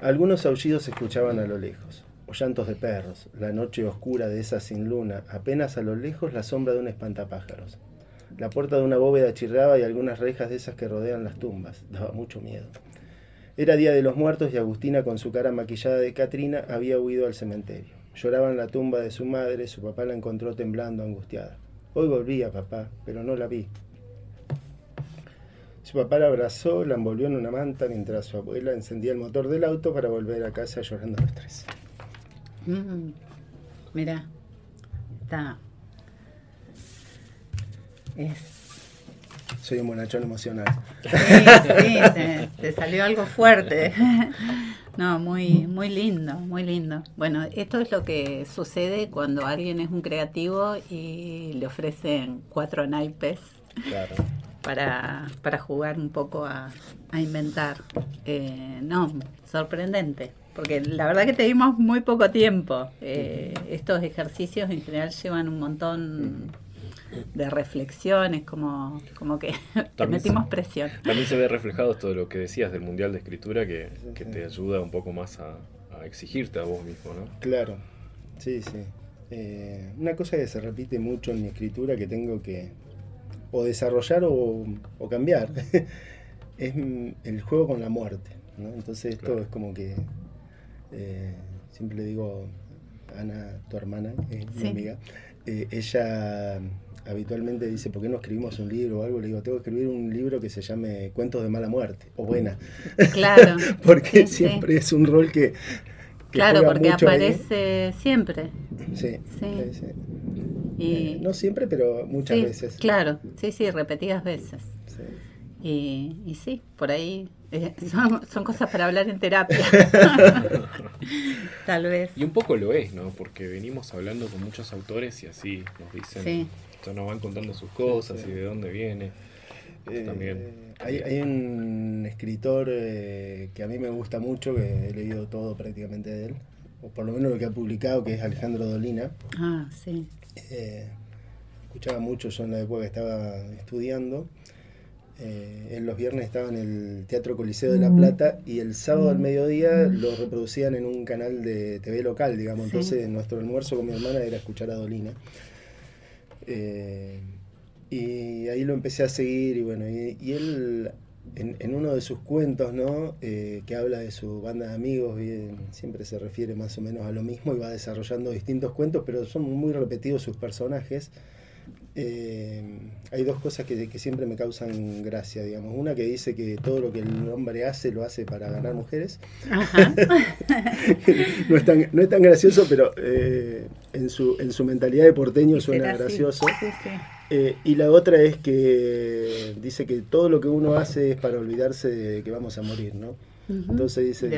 Algunos aullidos se escuchaban a lo lejos o llantos de perros, la noche oscura de esa sin luna, apenas a lo lejos la sombra de un espantapájaros. La puerta de una bóveda chirraba y algunas rejas de esas que rodean las tumbas. Daba mucho miedo. Era día de los muertos y Agustina, con su cara maquillada de Catrina, había huido al cementerio. Lloraba en la tumba de su madre, su papá la encontró temblando, angustiada. Hoy volvía, papá, pero no la vi. Su papá la abrazó, la envolvió en una manta mientras su abuela encendía el motor del auto para volver a casa llorando los tres. Mm, mira, está. Es. Soy un bonachón emocional. Sí, sí, te, salió algo fuerte. No, muy, muy lindo, muy lindo. Bueno, esto es lo que sucede cuando alguien es un creativo y le ofrecen cuatro naipes para, para jugar un poco a, inventar. Eh, no, sorprendente porque la verdad que tenemos muy poco tiempo. Eh, estos ejercicios en general llevan un montón de reflexiones, como, como que te metimos presión. También se ve reflejado todo lo que decías del Mundial de Escritura que, te ayuda un poco más a, exigirte a vos mismo, ¿no? Claro, sí, sí. Eh, una cosa que se repite mucho en mi escritura que tengo que o desarrollar o, cambiar es el juego con la muerte. ¿no? Entonces esto es como que eh, siempre le digo Ana, tu hermana, es mi amiga, eh, ella habitualmente dice, ¿por qué no escribimos un libro o algo? Le digo, tengo que escribir un libro que se llame Cuentos de mala muerte o buena. Claro. porque siempre es un rol que... claro, porque aparece siempre. Sí. sí. Y, eh, no siempre, pero muchas veces. Claro, sí, sí, repetidas veces. Y, y sí, por ahí eh, son, cosas para hablar en terapia. Tal vez. Y un poco lo es, ¿no? Porque venimos hablando con muchos autores y así nos dicen, nos van contando sus cosas y de dónde viene. Eh, también. Hay, hay, un escritor eh, que a mí me gusta mucho, que he leído todo prácticamente de él, o por lo menos lo que ha publicado, que es Alejandro Dolina. Ah, sí. escuchaba mucho yo en la época que estaba estudiando eh, en los viernes estaba en el Teatro Coliseo de La Plata y el sábado al mediodía lo reproducían en un canal de TV local, digamos. Entonces nuestro almuerzo con mi hermana era escuchar a Dolina. Eh, y ahí lo empecé a seguir y bueno, y, él en, uno de sus cuentos, ¿no? Eh, que habla de su banda de amigos, siempre se refiere más o menos a lo mismo y va desarrollando distintos cuentos, pero son muy repetidos sus personajes. Eh, hay dos cosas que, siempre me causan gracia, digamos. Una que dice que todo lo que el hombre hace lo hace para ganar mujeres. no, es tan, no es tan gracioso, pero eh, en, su, en su mentalidad de porteño suena gracioso. Eh, y la otra es que dice que todo lo que uno hace es para olvidarse de que vamos a morir, ¿no? Entonces dice,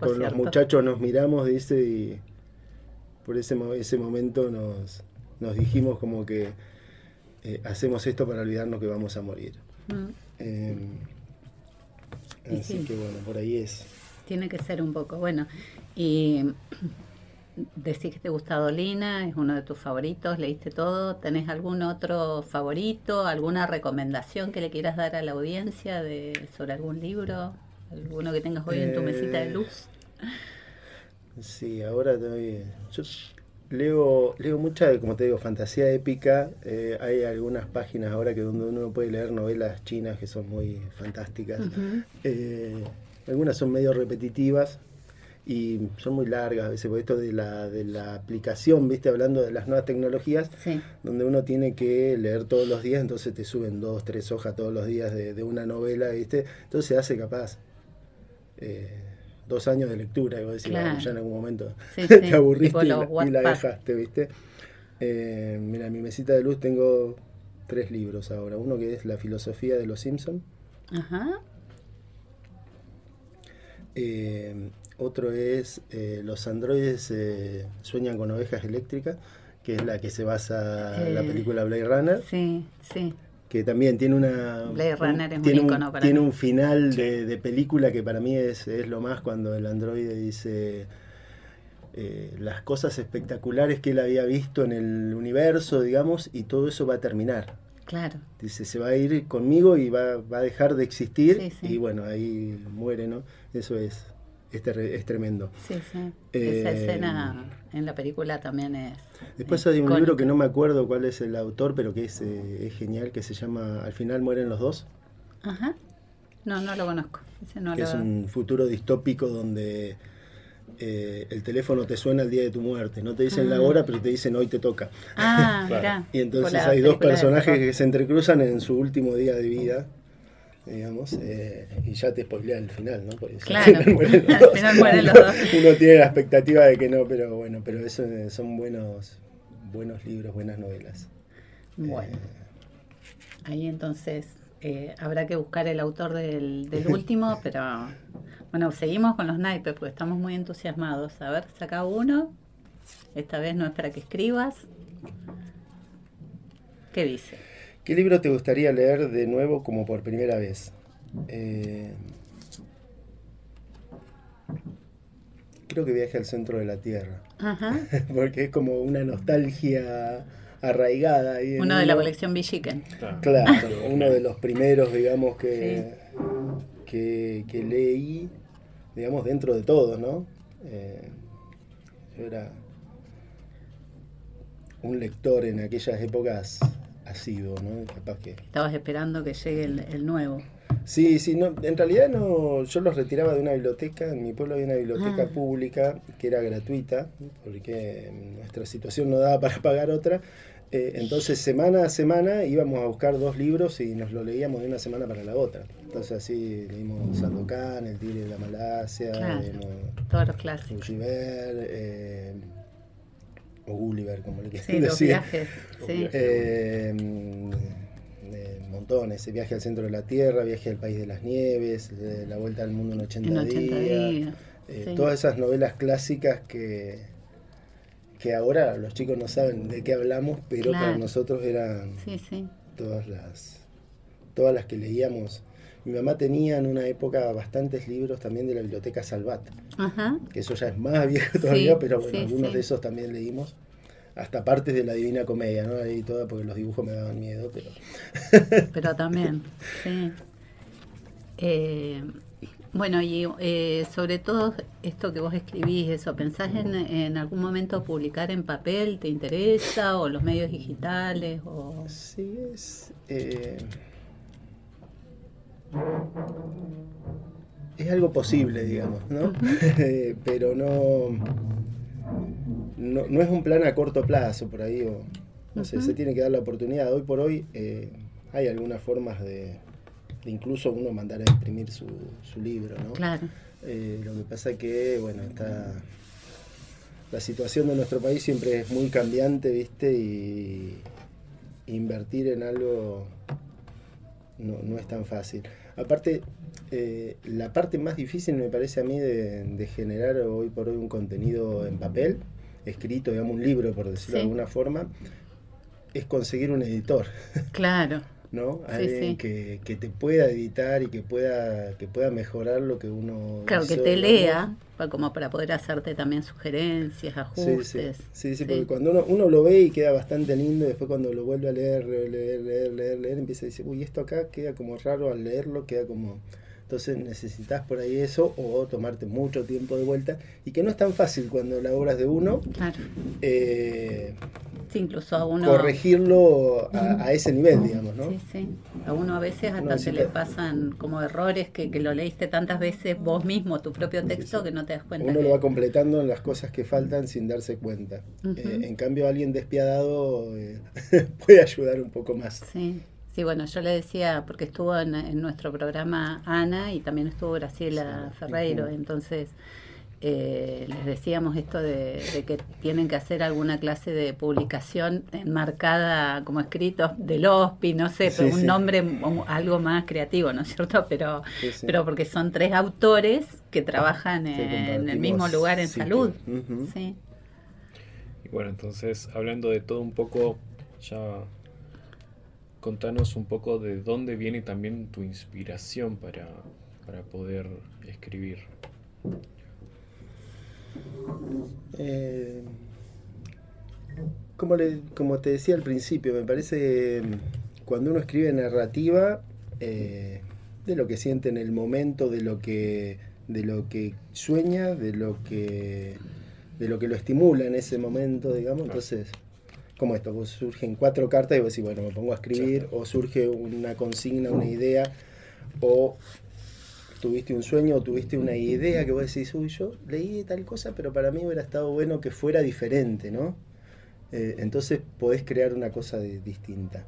con los muchachos nos miramos, dice, y por ese, ese momento nos, nos dijimos como que eh, hacemos esto para olvidarnos que vamos a morir. Mm. Em, así que bueno, por ahí es. Tiene que ser un poco, bueno, y decís que te gusta Dolina, es uno de tus favoritos, leíste todo, ¿tenés algún otro favorito, alguna recomendación que le quieras dar a la audiencia de, sobre algún libro, alguno que tengas hoy en tu mesita de luz? Sí, ahora te doy... Leo, leo mucha, como te digo, fantasía épica. Eh, hay algunas páginas ahora que donde uno puede leer novelas chinas que son muy fantásticas. Eh, algunas son medio repetitivas y son muy largas a veces, por esto de la, de la aplicación, viste, hablando de las nuevas tecnologías, donde uno tiene que leer todos los días, entonces te suben dos, tres hojas todos los días de, una novela, viste, entonces se hace capaz. Eh, dos años de lectura, y vos decís, ya en algún momento te aburriste y, la, dejaste, ¿viste? Eh, mira, en mi mesita de luz tengo tres libros ahora. Uno que es La filosofía de los Simpson. Ajá. Eh, otro es eh, Los androides sueñan con ovejas eléctricas, que es la que se basa en la película Blade Runner. Sí, sí que también tiene una tiene, un, tiene un final de, película que para mí es, es lo más cuando el androide dice eh, las cosas espectaculares que él había visto en el universo, digamos, y todo eso va a terminar. Claro. Dice, se va a ir conmigo y va, va a dejar de existir y bueno, ahí muere, ¿no? Eso es es, tremendo. Sí, sí. Esa eh, escena en la película también es. Después hay un libro que no me acuerdo cuál es el autor, pero que es, eh, es genial, que se llama Al final mueren los dos. Ajá. No, no lo conozco. que es un futuro distópico donde eh, el teléfono te suena el día de tu muerte. No te dicen la ah. hora, pero te dicen hoy te toca. Ah, Y entonces hay dos personajes que se entrecruzan en su último día de vida digamos, eh, y ya te spoilea el final, ¿no? claro, al final mueren los dos. Uno tiene la expectativa de que no, pero bueno, pero eso eh, son buenos, buenos libros, buenas novelas. Bueno, ahí entonces eh, habrá que buscar el autor del, del último, pero bueno, seguimos con los naipes porque estamos muy entusiasmados. A ver, saca uno. Esta vez no es para que escribas. ¿Qué dice? ¿Qué libro te gustaría leer de nuevo como por primera vez? Eh, creo que Viaje al Centro de la Tierra. Porque es como una nostalgia arraigada. Ahí en Uno de la colección Villiquen. Claro, uno de los primeros, digamos, que, que, que, leí, digamos, dentro de todo, ¿no? Eh, yo era un lector en aquellas épocas asiduo, ¿no? Capaz que... Estabas esperando que llegue el, nuevo. Sí, sí, no, en realidad no, yo los retiraba de una biblioteca, en mi pueblo había una biblioteca ah. pública que era gratuita, porque nuestra situación no daba para pagar otra, eh, entonces semana a semana íbamos a buscar dos libros y nos lo leíamos de una semana para la otra. Entonces así leímos Sandokan, El Tigre de la Malasia, todos los clásicos. Eh, o Gulliver, como le quieran sí, decir. Los viajes, sí. Eh, montones, ese viaje al centro de la Tierra, viaje al país de las nieves, la vuelta al mundo en 80, días. Todas esas novelas clásicas que, que ahora los chicos no saben de qué hablamos, pero para nosotros eran todas las todas las que leíamos. Mi mamá tenía en una época bastantes libros también de la biblioteca Salvat, que eso ya es más viejo todavía, pero bueno, algunos de esos también leímos. Hasta partes de la Divina Comedia, ¿no? Leí toda porque los dibujos me daban miedo, pero... pero también, sí. Eh, bueno, y eh, sobre todo esto que vos escribís, eso, ¿pensás en, algún momento publicar en papel? ¿Te interesa? ¿O los medios digitales? O... Sí, es... Eh, es algo posible, digamos, ¿no? Pero no, no, es un plan a corto plazo por ahí, o no sé, se tiene que dar la oportunidad. Hoy por hoy eh, hay algunas formas de incluso uno mandar a imprimir su, su libro, ¿no? Claro. Eh, lo que pasa es que, bueno, está la situación de nuestro país siempre es muy cambiante, ¿viste? Y invertir en algo no, es tan fácil. Aparte, eh, la parte más difícil me parece a mí de, de, generar hoy por hoy un contenido en papel, escrito, digamos, un libro, por decirlo de alguna forma, es conseguir un editor. Claro. ¿No? Alguien Que, te pueda editar y que pueda, que pueda mejorar lo que uno... Claro, que te lea, para, como para poder hacerte también sugerencias, ajustes. Sí, sí, porque cuando uno, uno lo ve y queda bastante lindo, y después cuando lo vuelve a leer, leer, leer, leer, leer, empieza a decir, uy, esto acá queda como raro al leerlo, queda como... Entonces necesitas por ahí eso o tomarte mucho tiempo de vuelta y que no es tan fácil cuando la obra es de uno. Claro. Eh, incluso a uno... Corregirlo a, ese nivel, digamos, ¿no? Sí, sí. A uno a veces hasta se le pasan como errores que, que, lo leíste tantas veces vos mismo, tu propio texto, que no te das cuenta. Uno lo va completando en las cosas que faltan sin darse cuenta. Eh, en cambio, alguien despiadado eh, puede ayudar un poco más. Sí. Sí, bueno, yo le decía, porque estuvo en, en nuestro programa Ana y también estuvo Graciela Ferreiro, entonces eh, les decíamos esto de, que tienen que hacer alguna clase de publicación enmarcada como escrito del OSPI, no sé, un nombre algo más creativo, ¿no es cierto? Pero, pero porque son tres autores que trabajan en, el mismo lugar en salud. Sí. Y bueno, entonces, hablando de todo un poco, ya contanos un poco de dónde viene también tu inspiración para, para poder escribir. Eh, como, como te decía al principio, me parece cuando uno escribe narrativa eh, de lo que siente en el momento, de lo que de lo que sueña, de lo que de lo que lo estimula en ese momento, digamos. Entonces, como esto, pues surgen cuatro cartas y vos decís, bueno, me pongo a escribir, o surge una consigna, una idea, o tuviste un sueño o tuviste una idea que vos decís, uy, yo leí tal cosa, pero para mí hubiera estado bueno que fuera diferente, ¿no? Eh, entonces podés crear una cosa distinta.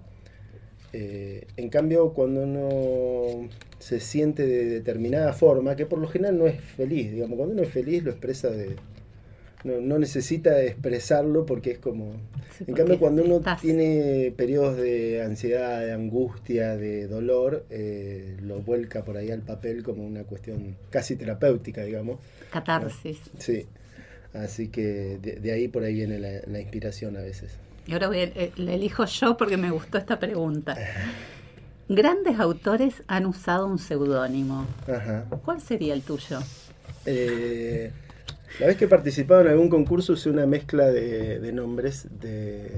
Eh, en cambio, cuando uno se siente de determinada forma, que por lo general no es feliz, digamos, cuando uno es feliz lo expresa de, no, necesita expresarlo porque es como... en cambio, cuando uno tiene periodos de ansiedad, de angustia, de dolor, eh, lo vuelca por ahí al papel como una cuestión casi terapéutica, digamos. Catarsis. Sí, así que de, ahí por ahí viene la, inspiración a veces. Y ahora voy eh, le elijo yo porque me gustó esta pregunta. Grandes autores han usado un seudónimo. ¿Cuál sería el tuyo? Eh, la vez que he participado en algún concurso usé una mezcla de, nombres de,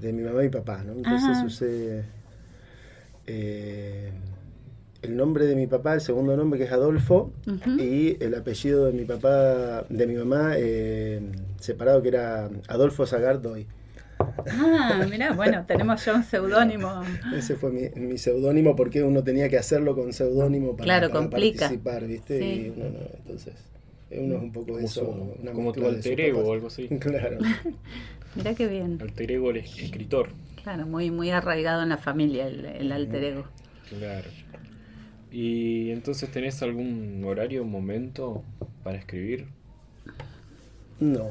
de mi mamá y papá, ¿no? Entonces usé eh, el nombre de mi papá, el segundo nombre que es Adolfo, Ujú. y el apellido de mi papá, de mi mamá, eh, separado que era Adolfo Zagardoy. Ah, mirá, bueno, tenemos ya un seudónimo. Ese fue mi, mi seudónimo porque uno tenía que hacerlo con seudónimo para, Claro, para complica. participar, ¿viste? Sí. Y uno no, entonces, uno es un poco Como, eso. su- una como tu de alter ego o algo así. Claro. Mirá qué bien. Alter ego el es- escritor. Claro, muy, muy arraigado en la familia el, el alter ego. Claro. ¿Y entonces tenés algún horario, momento para escribir? No.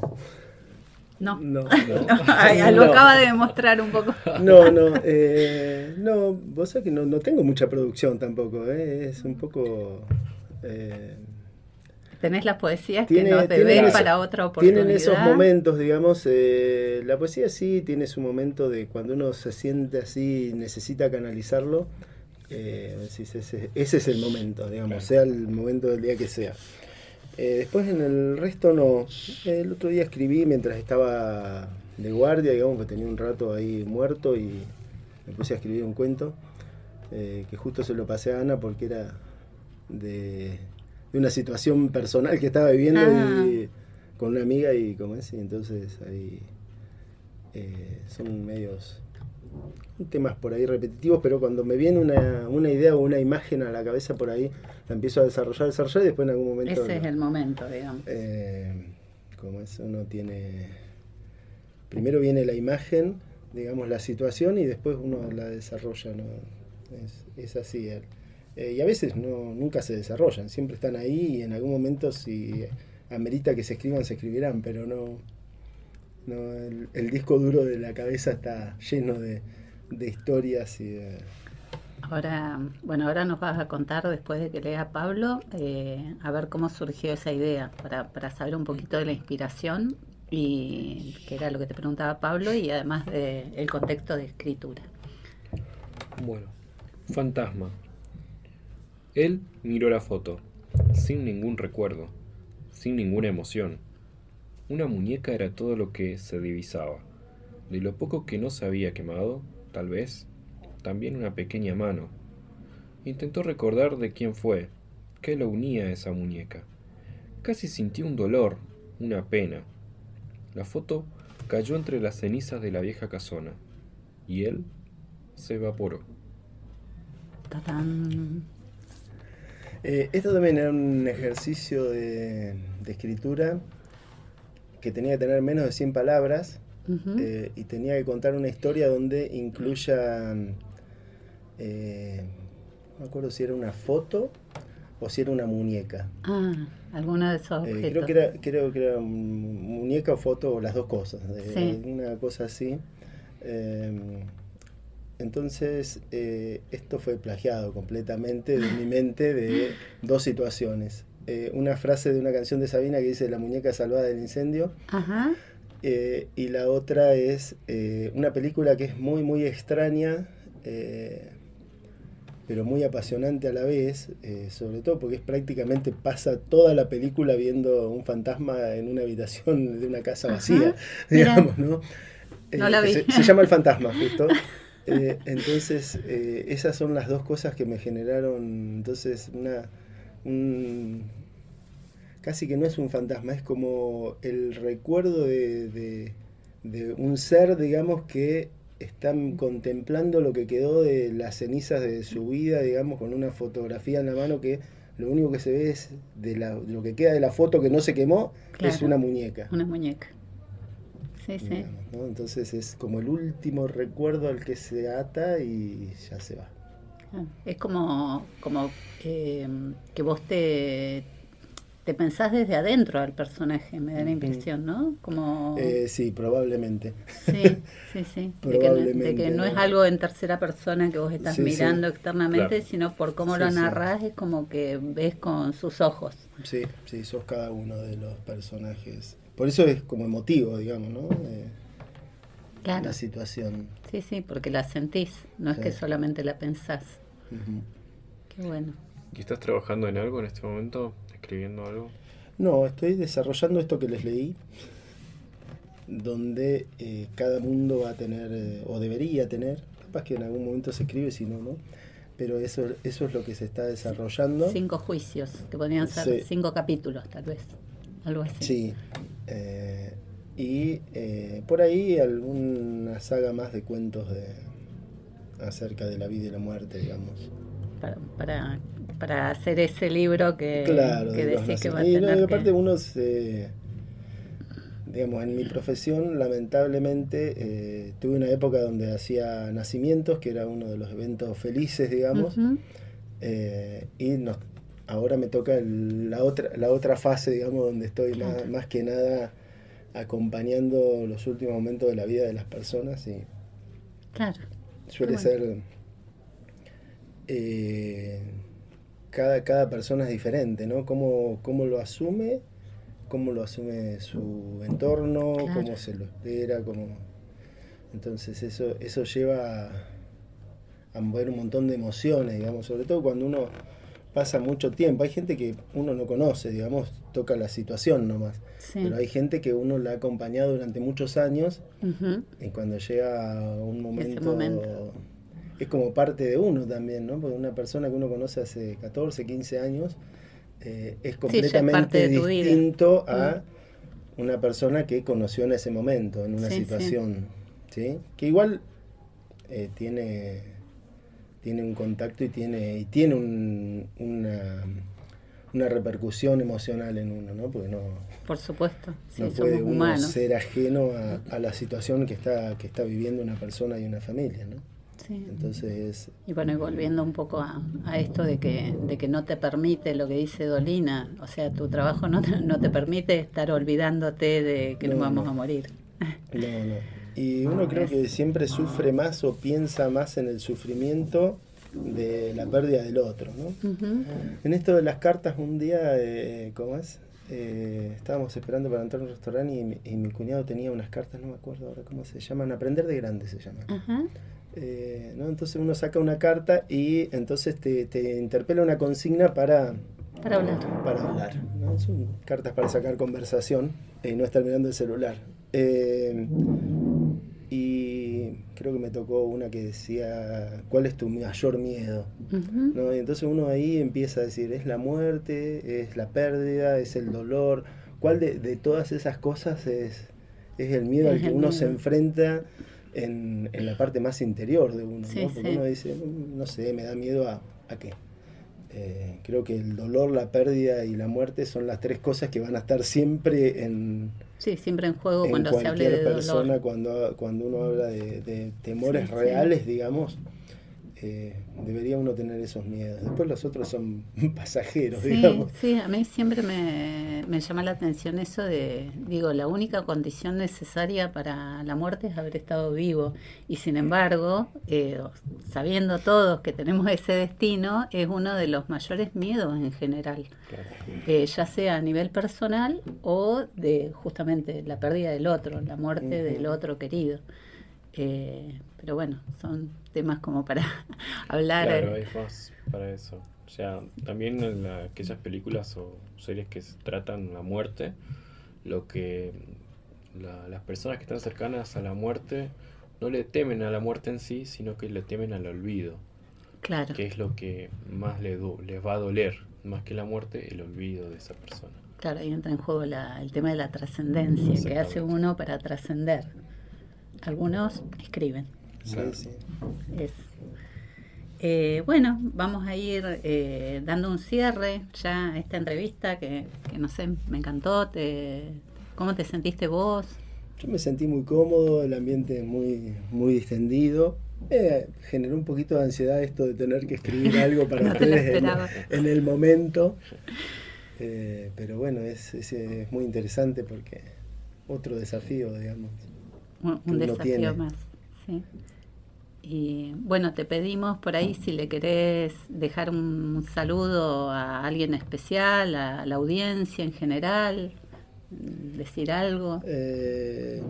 No. No. Ay, lo No. acaba de demostrar un poco. No, no, eh, no, vos sabés que no, no tengo mucha producción tampoco, eh, es un poco... eh, Tenés las poesías Tiene- que nos tienen debés eso- para otra oportunidad. tienen esos momentos, digamos, eh, la poesía sí tiene su momento de cuando uno se siente así y necesita canalizarlo, eh, ese, ese es el momento, digamos, Claro. sea el momento del día que sea. Eh, después en el resto no. El otro día escribí mientras estaba de guardia, digamos, que tenía un rato ahí muerto y me puse a escribir un cuento eh, que justo se lo pasé a Ana porque era de, de una situación personal que estaba viviendo Ah. y, con una amiga y como es, y entonces ahí eh, son medios temas por ahí repetitivos, pero cuando me viene una, una idea o una imagen a la cabeza por ahí, la empiezo a desarrollar, desarrollar y después en algún momento... Ese es el momento, digamos. eh, como es, uno tiene. Primero viene la imagen, digamos, la situación y después uno la desarrolla, ¿no? Es, es así. eh. Eh, y a veces no, nunca se desarrollan, siempre están ahí y en algún momento si amerita que se escriban, se escribirán, pero no. no el, el disco duro de la cabeza está lleno de, de historias y de. Ahora, bueno, ahora nos vas a contar después de que lea Pablo, eh, a ver cómo surgió esa idea, para, para saber un poquito de la inspiración y que era lo que te preguntaba Pablo y además del contexto de escritura. Bueno, fantasma. Él miró la foto, sin ningún recuerdo, sin ninguna emoción. Una muñeca era todo lo que se divisaba. De lo poco que no se había quemado, tal vez, también una pequeña mano. Intentó recordar de quién fue, qué lo unía a esa muñeca. Casi sintió un dolor, una pena. La foto cayó entre las cenizas de la vieja casona, y él se evaporó. Eh, esto también era un ejercicio de, de escritura que tenía que tener menos de 100 palabras eh, y tenía que contar una historia donde incluya, eh, no me acuerdo si era una foto o si era una muñeca. Ah, alguno de esos objetos. creo, que era, creo que era muñeca o foto o las dos cosas, Sí. una cosa así. Entonces, eh, esto fue plagiado completamente de mi mente de dos situaciones. Eh, una frase de una canción de Sabina que dice La muñeca salvada del incendio Ajá. eh, y la otra es eh, una película que es muy, muy extraña, pero muy apasionante a la vez, sobre todo porque es prácticamente pasa toda la película viendo un fantasma en una habitación de una casa vacía, digamos, ¿no? No la vi. Se, se llama El Fantasma, justo. Eh, entonces, eh, esas son las dos cosas que me generaron, entonces, una... un- casi que no es un fantasma, es como el recuerdo de, de- de un ser, digamos, que están contemplando lo que quedó de las cenizas de su vida, digamos, con una fotografía en la mano que lo único que se ve es de, la- lo que queda de la foto que no se quemó, es una muñeca. Una muñeca. Sí, sí. digamos, ¿no? Entonces es como el último recuerdo al que se ata y ya se va. Ah, Es como, como eh, que vos te, te pensás desde adentro al personaje, me da la impresión, ¿no? Como... Eh, sí, probablemente. Sí, sí, sí. De que, no, de que Probablemente, no es algo en tercera persona que vos estás Sí, sí. mirando externamente, Claro. sino por cómo Sí, lo sí. narrás, es como que ves con sus ojos. Sí, sí, sos cada uno de los personajes. Por eso es como emotivo, digamos, ¿no? Eh, Claro. La situación. Sí, sí, porque la sentís, no es Sí. que solamente la pensás. Ujú. Qué bueno. ¿Y estás trabajando en algo en este momento? ¿Escribiendo algo? No, estoy desarrollando esto que les leí. donde eh, cada mundo va a tener, eh, o debería tener, capaz que en algún momento se escribe, si no, no, pero eso, eso es lo que se está desarrollando. Cinco juicios, que podrían ser cinco capítulos, tal vez, algo así. Sí, y por ahí alguna saga más de cuentos de acerca de la vida y la muerte, digamos. Para, para, para hacer ese libro que, que decís que va a tener. Y aparte uno se digamos, en mi profesión, lamentablemente, eh, tuve una época donde hacía nacimientos, que era uno de los eventos felices, digamos, eh, y nos, ahora me toca la, otra, la otra fase, digamos, donde estoy más, que nada acompañando los últimos momentos de la vida de las personas y claro. suele ser... Eh, cada, cada persona es diferente, ¿no? Cómo, cómo lo asume cómo lo asume su entorno, cómo se lo espera, cómo... Entonces eso, eso lleva a, mover un montón de emociones, digamos, sobre todo cuando uno pasa mucho tiempo. Hay gente que uno no conoce, digamos, toca la situación nomás. Pero hay gente que uno la ha acompañado durante muchos años y cuando llega un momento, momento, es como parte de uno también, ¿no? Porque una persona que uno conoce hace 14, 15 años eh, es completamente distinto a mm. una persona que conoció en ese momento, en una situación, sí. Que igual eh, tiene, tiene un contacto y tiene, y tiene una, una repercusión emocional en uno, ¿no? Porque no... Por supuesto, no puede uno ser ajeno a, a, la situación que está, que está viviendo una persona y una familia, ¿no? Entonces... Y bueno, y volviendo un poco a, esto de que, de que no te permite lo que dice Dolina, o sea, tu trabajo no te, no te permite estar olvidándote de que nos vamos a morir. No, no. Y uno creo que siempre sufre más o piensa más en el sufrimiento de la pérdida del otro, ¿no? En esto de las cartas, un día, eh, ¿cómo es? Eh, estábamos esperando para entrar a un restaurante y mi, y mi, cuñado tenía unas cartas, no me acuerdo ahora cómo se llaman, Aprender de Grande se llaman. Eh, ¿no? Entonces uno saca una carta y entonces te, te interpela una consigna para, para hablar. Para hablar Son cartas para sacar conversación y no estar mirando el celular. Eh, creo que me tocó una que decía, ¿cuál es tu mayor miedo? ¿No? Y entonces uno ahí empieza a decir, es la muerte, es la pérdida, es el dolor. ¿Cuál de, de todas esas cosas es, es el miedo al que uno se enfrenta en, en, la parte más interior de uno, ¿no? Porque uno dice, no sé, me da miedo a, a qué. Eh, creo que el dolor, la pérdida y la muerte son las tres cosas que van a estar siempre en... Sí, siempre en juego cuando se hable de persona, Cuando, cuando uno habla de, de temores reales, digamos, eh, debería uno tener esos miedos. Después los otros son pasajeros, digamos. Sí, a mí siempre me, llama la atención eso de, digo, la única condición necesaria para la muerte es haber estado vivo. Y sin embargo, eh, sabiendo todos que tenemos ese destino, es uno de los mayores miedos en general. Eh, ya sea a nivel personal o de justamente la pérdida del otro, la muerte del otro querido. pero bueno, son temas como para hablar. Claro, hay más para eso. O sea, también en aquellas películas o series que tratan la muerte, lo que las personas que están cercanas a la muerte no le temen a la muerte en sí, sino que le temen al olvido. Claro. Que es lo que más le les va a doler, más que la muerte, el olvido de esa persona. Claro, ahí entra en juego la, el tema de la trascendencia, que hace uno para trascender. Algunos escriben. Sí, sí. Eh, bueno, vamos a ir eh, dando un cierre ya a esta entrevista que, no sé, me encantó. Te, ¿Cómo te sentiste vos? Yo me sentí muy cómodo, el ambiente muy, muy distendido. Eh, generó un poquito de ansiedad esto de tener que escribir algo para ustedes en, el momento. pero bueno, es, es, muy interesante porque otro desafío, digamos. Un, desafío más, sí. Y bueno, te pedimos por ahí si le querés dejar un saludo a alguien especial, a la audiencia en general, decir algo. Eh,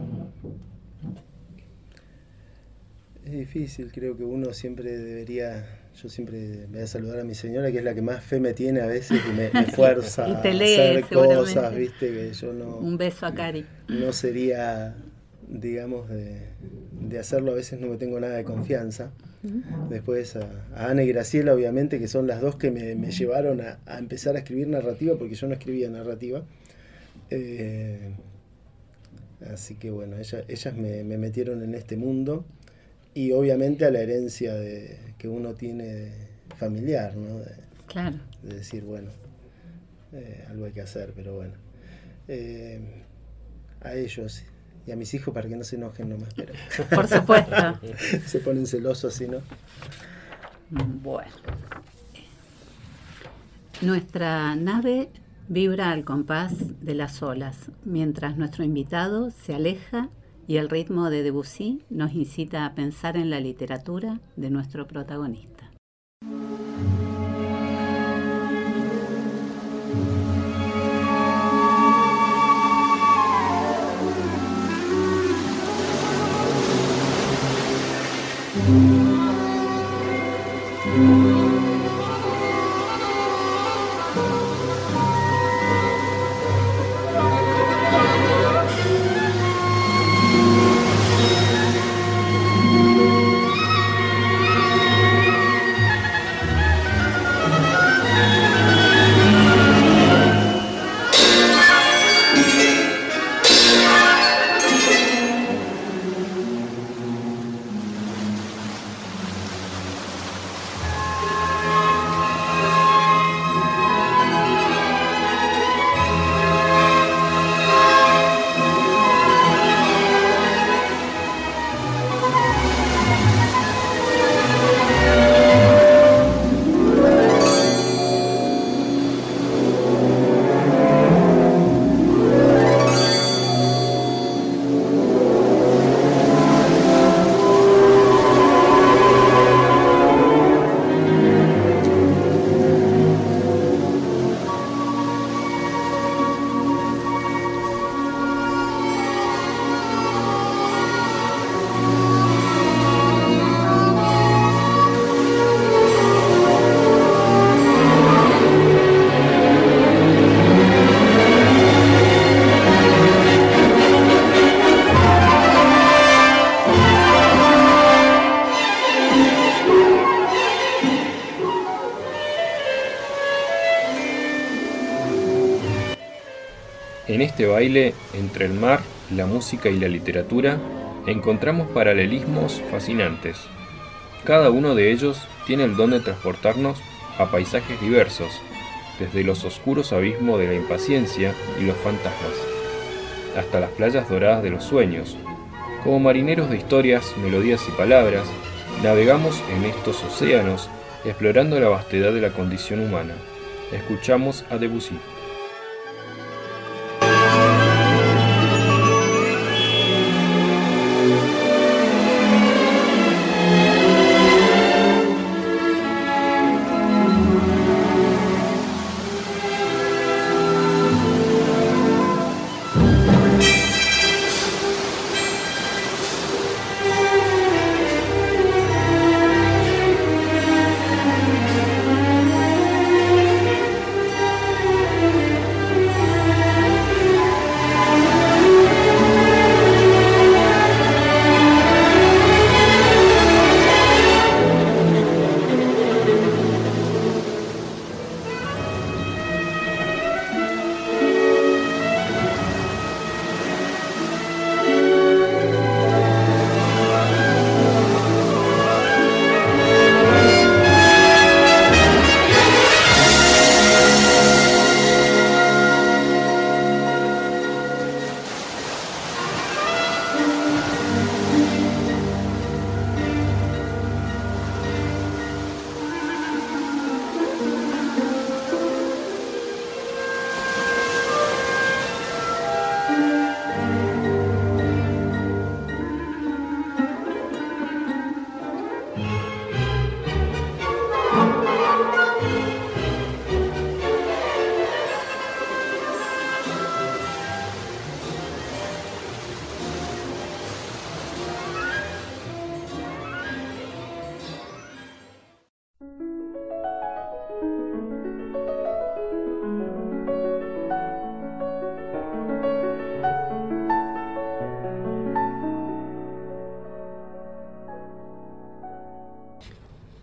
es difícil, creo que uno siempre debería, yo siempre voy a saludar a mi señora, que es la que más fe me tiene a veces y me, fuerza a hacer cosas, viste, que yo no... Un beso a Cari. No sería digamos, de, hacerlo, a veces no me tengo nada de confianza. Después a, Ana y Graciela, obviamente, que son las dos que me, llevaron a, empezar a escribir narrativa, porque yo no escribía narrativa. Eh, así que bueno, ellas me, metieron en este mundo y obviamente a la herencia de, que uno tiene familiar, ¿no? De, claro. De decir, bueno, eh, algo hay que hacer, pero bueno. Eh, a ellos y a mis hijos para que no se enojen nomás. Pero Por supuesto. se ponen celosos si no. Bueno. Nuestra nave vibra al compás de las olas, mientras nuestro invitado se aleja y el ritmo de Debussy nos incita a pensar en la literatura de nuestro protagonista. Entre el mar, la música y la literatura, encontramos paralelismos fascinantes. Cada uno de ellos tiene el don de transportarnos a paisajes diversos, desde los oscuros abismos de la impaciencia y los fantasmas, hasta las playas doradas de los sueños. Como marineros de historias, melodías y palabras, navegamos en estos océanos explorando la vastedad de la condición humana. Escuchamos a Debussy.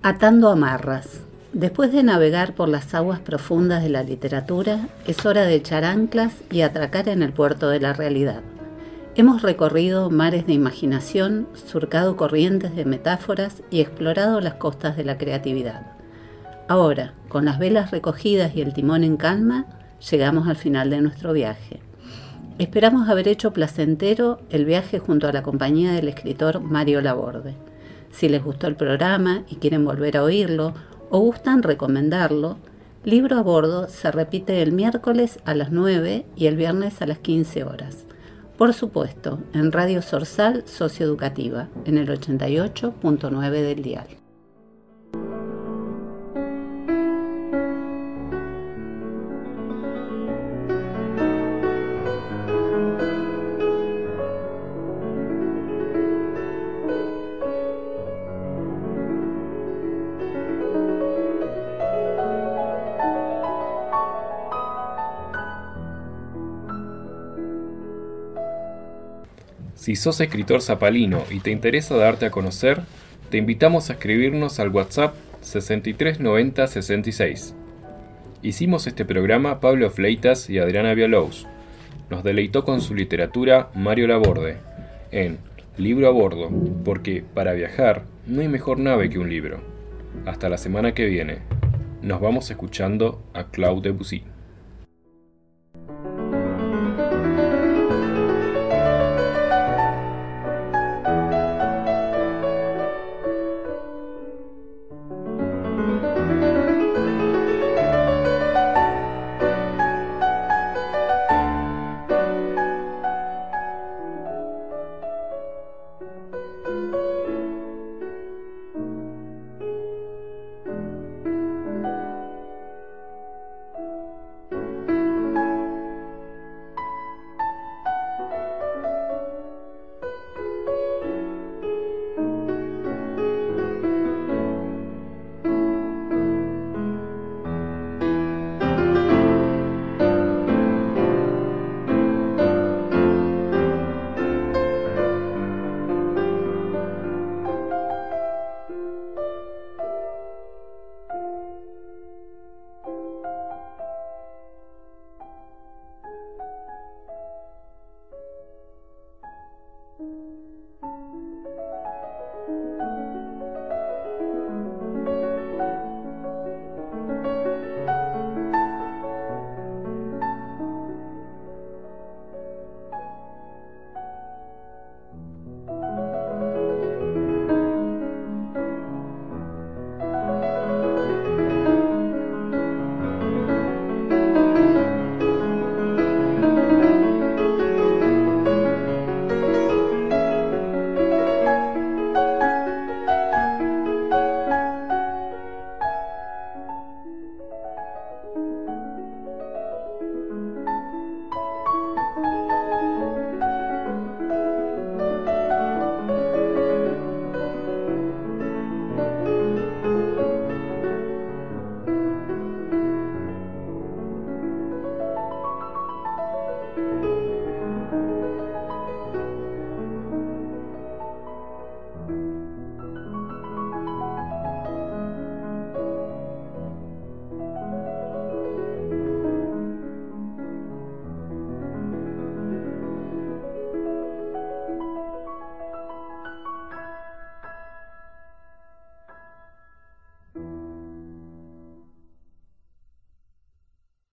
Atando amarras. Después de navegar por las aguas profundas de la literatura, es hora de echar anclas y atracar en el puerto de la realidad. Hemos recorrido mares de imaginación, surcado corrientes de metáforas y explorado las costas de la creatividad. Ahora, con las velas recogidas y el timón en calma, llegamos al final de nuestro viaje. Esperamos haber hecho placentero el viaje junto a la compañía del escritor Mario Laborde. Si les gustó el programa y quieren volver a oírlo o gustan recomendarlo, Libro a Bordo se repite el miércoles a las 9 y el viernes a las 15 horas. Por supuesto, en Radio Sorsal Socioeducativa, en el 88.9 del dial. Si sos escritor zapalino y te interesa darte a conocer, te invitamos a escribirnos al WhatsApp 639066. Hicimos este programa Pablo Fleitas y Adriana Vialous. Nos deleitó con su literatura Mario Laborde, en Libro a Bordo, porque para viajar no hay mejor nave que un libro. Hasta la semana que viene. Nos vamos escuchando a Claude Debussy.